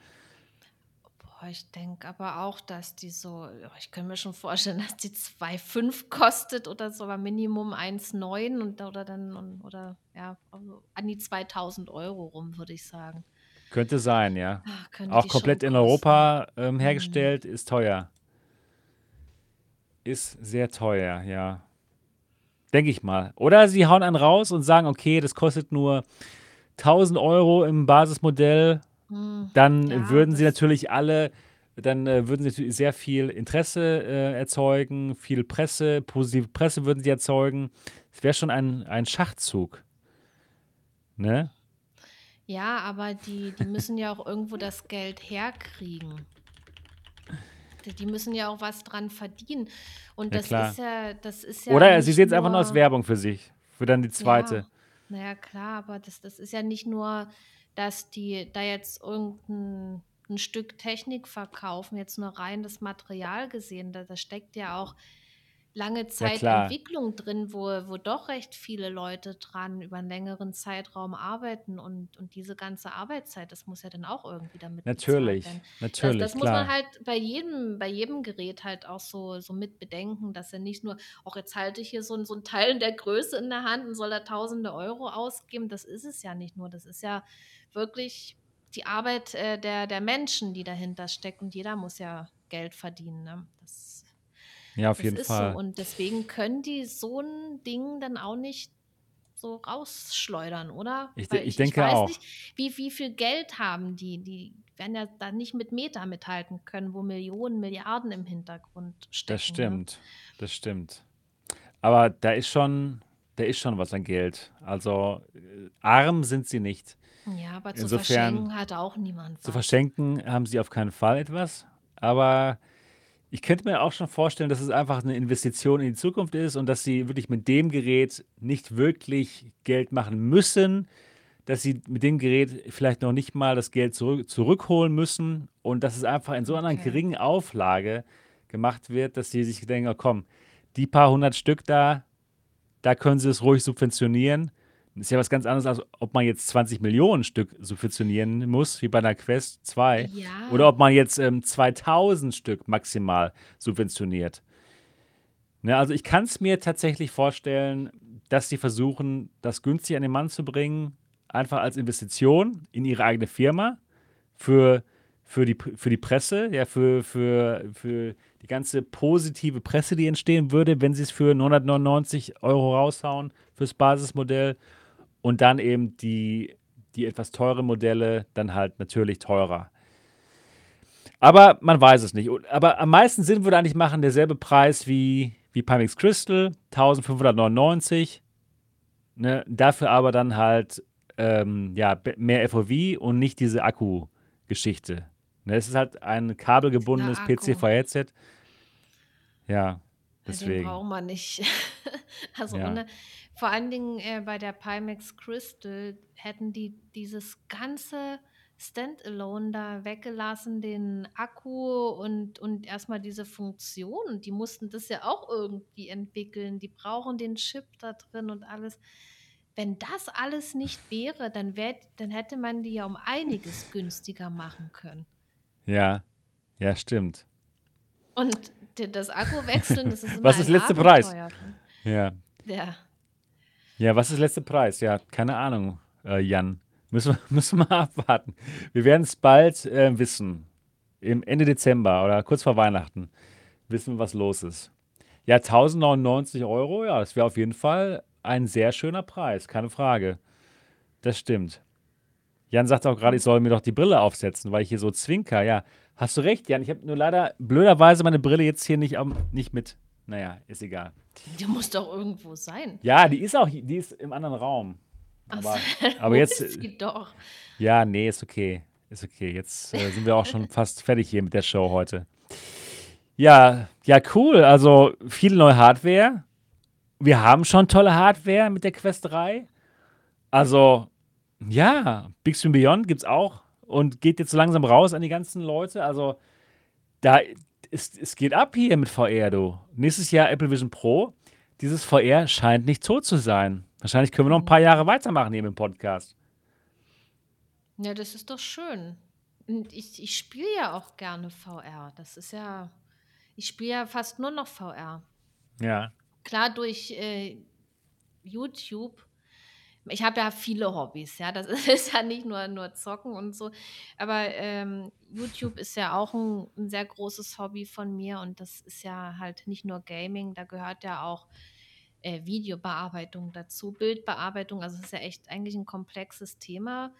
Ich denke aber auch, dass die so, ich kann mir schon vorstellen, <laughs> dass die 2,5 kostet oder so, aber Minimum 1,9 und oder dann und, oder ja, also an die 2000 Euro rum, würde ich sagen. Könnte sein, ja. Könnte Auch komplett in. Europa ähm, Hm. hergestellt, ist teuer. Ist sehr teuer, ja. Denke ich mal. Oder sie hauen einen raus und sagen, okay, das kostet nur 1000 Euro im Basismodell. Hm, Dann Ja, würden sie das, natürlich alle, dann äh, würden sie natürlich sehr viel Interesse äh, erzeugen, viel Presse, positive Presse würden sie erzeugen. Es wäre schon ein, ein Schachzug, ne? ja, aber die, die müssen ja auch irgendwo das Geld herkriegen. Die, die müssen ja auch was dran verdienen. Und Ja, das klar. ist ja, das ist ja Oder sie nicht sehen es einfach nur als nur. Werbung für sich, für dann die Ja, zweite. naja, klar, aber das, das ist ja nicht nur, dass die da jetzt irgendein ein Stück Technik verkaufen, jetzt nur rein das Material gesehen. Da, da steckt ja auch lange Ja, Zeit klar. Entwicklung drin, wo, wo doch recht viele Leute dran über einen längeren Zeitraum arbeiten und, und diese ganze Arbeitszeit, das muss ja dann auch irgendwie damit bezahlt Natürlich, werden. Das, natürlich, das muss man klar. halt bei jedem, bei jedem Gerät halt auch so, so mit bedenken, dass er nicht nur, auch jetzt halte ich hier so, ein- so ein Teil in der Größe in der Hand und soll da tausende Euro ausgeben. Das ist es ja nicht nur. Das ist ja wirklich die Arbeit äh, der, der Menschen, die dahinter steckt. Und jeder muss ja Geld verdienen. Ne? Das, Ja, auf das jeden ist so. Fall. Und deswegen können die so ein Ding dann auch nicht so rausschleudern, oder? Ich, de ich ich, ich denke weiß auch. nicht, wie, wie viel Geld haben die. Die werden ja da nicht mit Meta mithalten können, wo Millionen, Milliarden im Hintergrund Das stecken. Ne? stimmt. Das stimmt. Aber da ist schon, da ist schon was an Geld. Also äh, arm sind sie nicht. Ja, aber zu Insofern, verschenken hat auch niemand zu was. verschenken haben sie auf keinen Fall etwas. Aber ich könnte mir auch schon vorstellen, dass es einfach eine Investition in die Zukunft ist und dass sie wirklich mit dem Gerät nicht wirklich Geld machen müssen, dass sie mit dem Gerät vielleicht noch nicht mal das Geld zurück, zurückholen müssen und dass es einfach in so einer Okay. geringen Auflage gemacht wird, dass sie sich denken, oh, komm, die paar hundert Stück da, da können sie es ruhig subventionieren. Das ist ja was ganz anderes, als ob man jetzt 20 Millionen Stück subventionieren muss, wie bei einer Quest 2. Oder Ja, ob man jetzt ähm, 2000 Stück maximal subventioniert. Ne, also ich kann es mir tatsächlich vorstellen, dass sie versuchen, das günstig an den Mann zu bringen, einfach als Investition in ihre eigene Firma, für, für, die, für die Presse, ja, für, für, für die ganze positive Presse, die entstehen würde, wenn sie es für 999 Euro raushauen fürs Basismodell und dann eben die, die etwas teuren Modelle dann halt natürlich teurer. Aber man weiß es nicht. Aber am meisten Sinn würde eigentlich machen derselbe Preis wie, wie Pimax Crystal, 1599. Ne? Dafür aber dann halt ähm, ja, mehr FOV und nicht diese Akku-Geschichte. Ne? Es ist halt ein kabelgebundenes. PC-VR-Headset. Ja, Ja, den deswegen. braucht man nicht. <laughs> Also Ja. ohne, vor allen Dingen äh, bei der Pimax Crystal hätten die dieses ganze Standalone da weggelassen, den Akku und, und erstmal diese Funktion. Und die mussten das ja auch irgendwie entwickeln. Die brauchen den Chip da drin und alles. Wenn das alles nicht wäre, dann, wär, dann hätte man die ja um einiges günstiger machen können. Ja, ja, stimmt. Und das Akku wechseln, das ist <laughs> immer Was ist ein der letzte Preis? Ja. Ja. Ja, was ist der letzte Preis? Ja, keine Ahnung, äh, Jan. Müssen wir, <laughs> müssen wir abwarten. Wir werden es bald äh, wissen. Im Ende Dezember oder kurz vor Weihnachten wissen wir, was los ist. Ja, 1099 Euro, ja, das wäre auf jeden Fall ein sehr schöner Preis, keine Frage. Das stimmt. Jan sagt auch gerade, ich soll mir doch die Brille aufsetzen, weil ich hier so zwinker. Ja, hast du recht, Jan. Ich habe nur leider blöderweise meine Brille jetzt hier nicht, nicht mit. Naja, ist egal. Die muss doch irgendwo sein. Ja, die ist auch, hier- die ist im anderen Raum. Aber, so, aber jetzt, <laughs> sie doch? ja, nee, ist okay. Ist okay. Jetzt äh, sind wir auch schon <laughs> fast fertig hier mit der Show heute. Ja, ja, cool. Also viel neue Hardware. Wir haben schon tolle Hardware mit der Quest 3. Also, ja, Big Swing Beyond gibt's auch und geht jetzt so langsam raus an die ganzen Leute. Also, da ist, es geht ab hier mit VR, du. Nächstes Jahr Apple Vision Pro. Dieses VR scheint nicht tot zu sein. Wahrscheinlich können wir noch ein paar Jahre weitermachen hier im Podcast. Ja, das ist doch schön. Und ich, ich spiele ja auch gerne VR. Das ist ja, ich spiele ja fast nur noch VR. Ja. Klar, durch äh, YouTube. Ich habe ja viele Hobbys, ja. Das <laughs> ist ja nicht nur, nur Zocken und so. Aber ähm, YouTube ist ja auch ein, ein sehr großes Hobby von mir und das ist ja halt nicht nur Gaming, da gehört ja auch äh, Videobearbeitung dazu, Bildbearbeitung. Also es ist ja echt eigentlich ein komplexes Thema,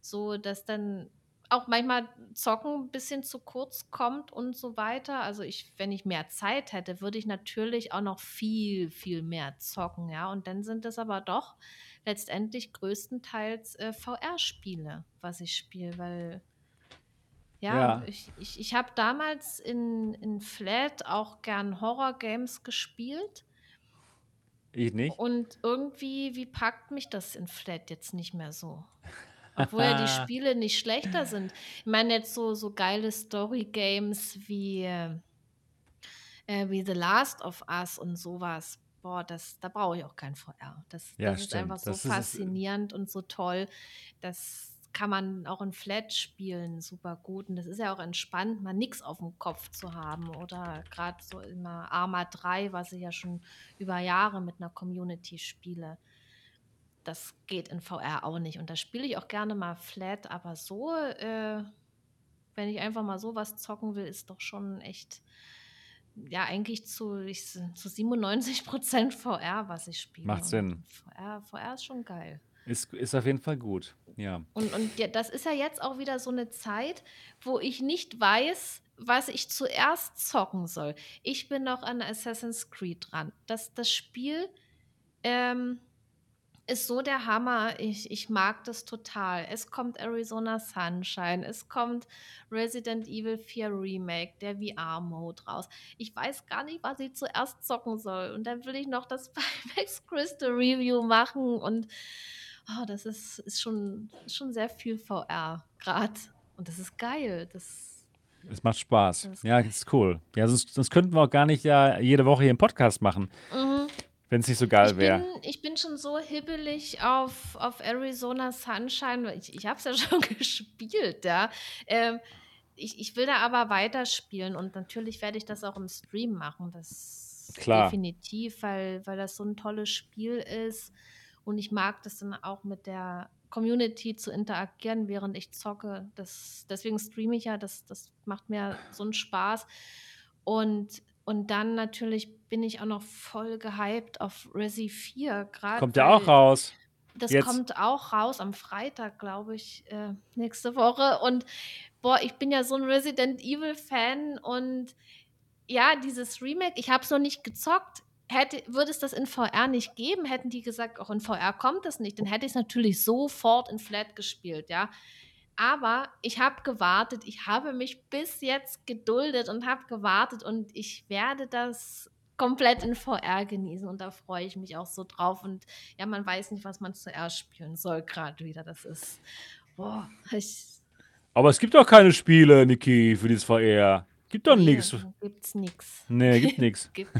so dass dann auch manchmal Zocken ein bisschen zu kurz kommt und so weiter. Also ich, wenn ich mehr Zeit hätte, würde ich natürlich auch noch viel, viel mehr zocken, ja. Und dann sind es aber doch letztendlich größtenteils äh, VR-Spiele, was ich spiele, weil ja, Ja. ich, ich, ich habe damals in, in Flat auch gern Horror-Games gespielt. Ich nicht. Und irgendwie, wie packt mich das in Flat jetzt nicht mehr so? Obwohl ja die <laughs> Spiele nicht schlechter sind. Ich meine jetzt so, so geile Story-Games wie, äh, wie The Last of Us und sowas. Boah, das, da brauche ich auch kein VR. Das, Ja, das ist einfach so Das äh faszinierend und so toll. Das kann man auch in Flat spielen, super gut. Und das ist ja auch entspannt, mal nichts auf dem Kopf zu haben. Oder gerade so immer Arma 3, was ich ja schon über Jahre mit einer Community spiele. das geht in VR auch nicht. Und da spiele ich auch gerne mal flat, aber so, äh, wenn ich einfach mal sowas zocken will, ist doch schon echt, ja, eigentlich zu, ich, zu 97 Prozent VR, was ich spiele. Macht Sinn. VR, VR ist schon geil. Ist, ist auf jeden Fall gut, ja. Und, und ja, das ist ja jetzt auch wieder so eine Zeit, wo ich nicht weiß, was ich zuerst zocken soll. Ich bin noch an Assassin's Creed dran. Das, das Spiel ähm, ist so der Hammer. Ich, ich mag das total. Es kommt Arizona Sunshine, es kommt Resident Evil 4 Remake, der VR-Mode raus. Ich weiß gar nicht, was ich zuerst zocken soll. Und dann will ich noch das <laughs> Max Crystal Review machen. Und oh, das ist, ist, schon, schon sehr viel VR gerade. Und das ist geil. Das es macht Spaß. Das ja, das ist cool. Ja, sonst, sonst, könnten wir auch gar nicht ja jede Woche hier einen Podcast machen. Mhm. Wenn es nicht so geil wäre. Ich bin schon so hibbelig auf, auf Arizona Sunshine. Ich, ich habe es ja <laughs> schon gespielt, ja. Ähm, ich, ich will da aber weiterspielen und natürlich werde ich das auch im Stream machen. Das Klar. definitiv, weil, weil das so ein tolles Spiel ist. Und ich mag das dann auch mit der Community zu interagieren, während ich zocke. Das, deswegen streame ich ja, das, das macht mir so einen Spaß. Und und dann natürlich bin ich auch noch voll gehypt auf Resi 4. Grad, kommt ja auch raus. Das Jetzt. kommt auch raus am Freitag, glaube ich, äh, nächste Woche. Und boah, ich bin ja so ein Resident Evil-Fan und ja, dieses Remake, ich habe es noch nicht gezockt. Hätte, würde es das in VR nicht geben, hätten die gesagt, auch in VR kommt das nicht, dann hätte ich es natürlich sofort in Flat gespielt, ja. Aber ich habe gewartet, ich habe mich bis jetzt geduldet und habe gewartet und ich werde das komplett in VR genießen und da freue ich mich auch so drauf. Und ja, man weiß nicht, was man zuerst spielen soll, gerade wieder. Das ist. Boah, ich, Aber es gibt doch keine Spiele, Niki, für dieses VR. Gibt doch nee, nichts. Gibt's nichts. Nee, gibt nichts. <laughs> gibt,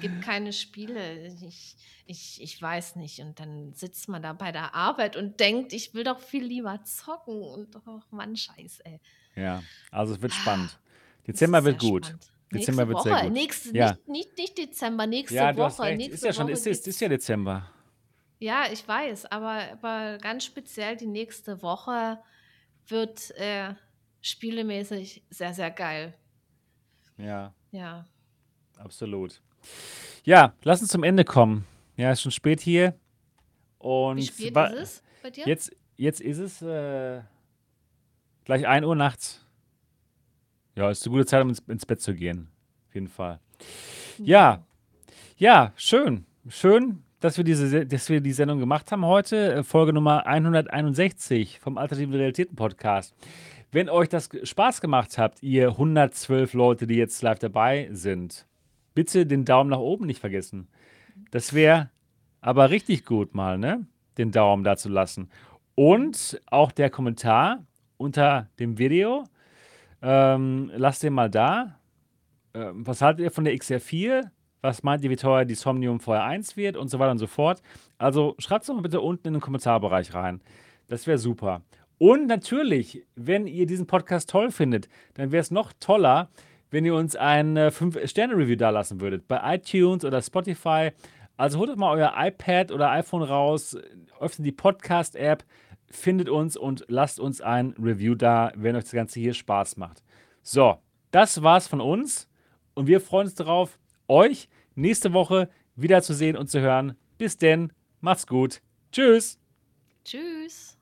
gibt keine Spiele. Ich, ich, ich weiß nicht. Und dann sitzt man da bei der Arbeit und denkt, ich will doch viel lieber zocken. Und oh Mann, scheiße, ey. Ja, also es wird ah, spannend. Dezember wird gut. Spannend. Dezember nächste wird Woche. sehr gut. Nächste, ja. nicht, nicht, nicht Dezember, nächste ja, du Woche. Hast recht. Nächste ist ja schon, ist, ist, ist ja Dezember. Ja, ich weiß, aber, aber ganz speziell die nächste Woche wird äh, spielemäßig sehr, sehr geil. Ja. Ja. Absolut. Ja, lass uns zum Ende kommen. Ja, ist schon spät hier. Und Wie spät ist es bei dir? Jetzt, jetzt ist es äh, gleich 1 Uhr nachts. Ja, ist eine gute Zeit, um ins, ins Bett zu gehen. Auf jeden Fall. Ja, ja, schön. Schön, dass wir, diese, dass wir die Sendung gemacht haben heute. Äh, Folge Nummer 161 vom Alternativen Realitäten Podcast. Wenn euch das Spaß gemacht habt, ihr 112 Leute, die jetzt live dabei sind, bitte den Daumen nach oben nicht vergessen. Das wäre aber richtig gut mal, ne? Den Daumen da zu lassen. Und auch der Kommentar unter dem Video. Ähm, lasst den mal da. Ähm, was haltet ihr von der XR4? Was meint ihr, wie teuer die Somnium VR1 wird und so weiter und so fort? Also schreibt es doch mal bitte unten in den Kommentarbereich rein. Das wäre super. Und natürlich, wenn ihr diesen Podcast toll findet, dann wäre es noch toller, wenn ihr uns ein 5-Sterne-Review äh, da lassen würdet. Bei iTunes oder Spotify. Also holt mal euer iPad oder iPhone raus, öffnet die Podcast-App, findet uns und lasst uns ein Review da, wenn euch das Ganze hier Spaß macht. So, das war's von uns und wir freuen uns darauf, euch nächste Woche wiederzusehen und zu hören. Bis denn, macht's gut. Tschüss. Tschüss.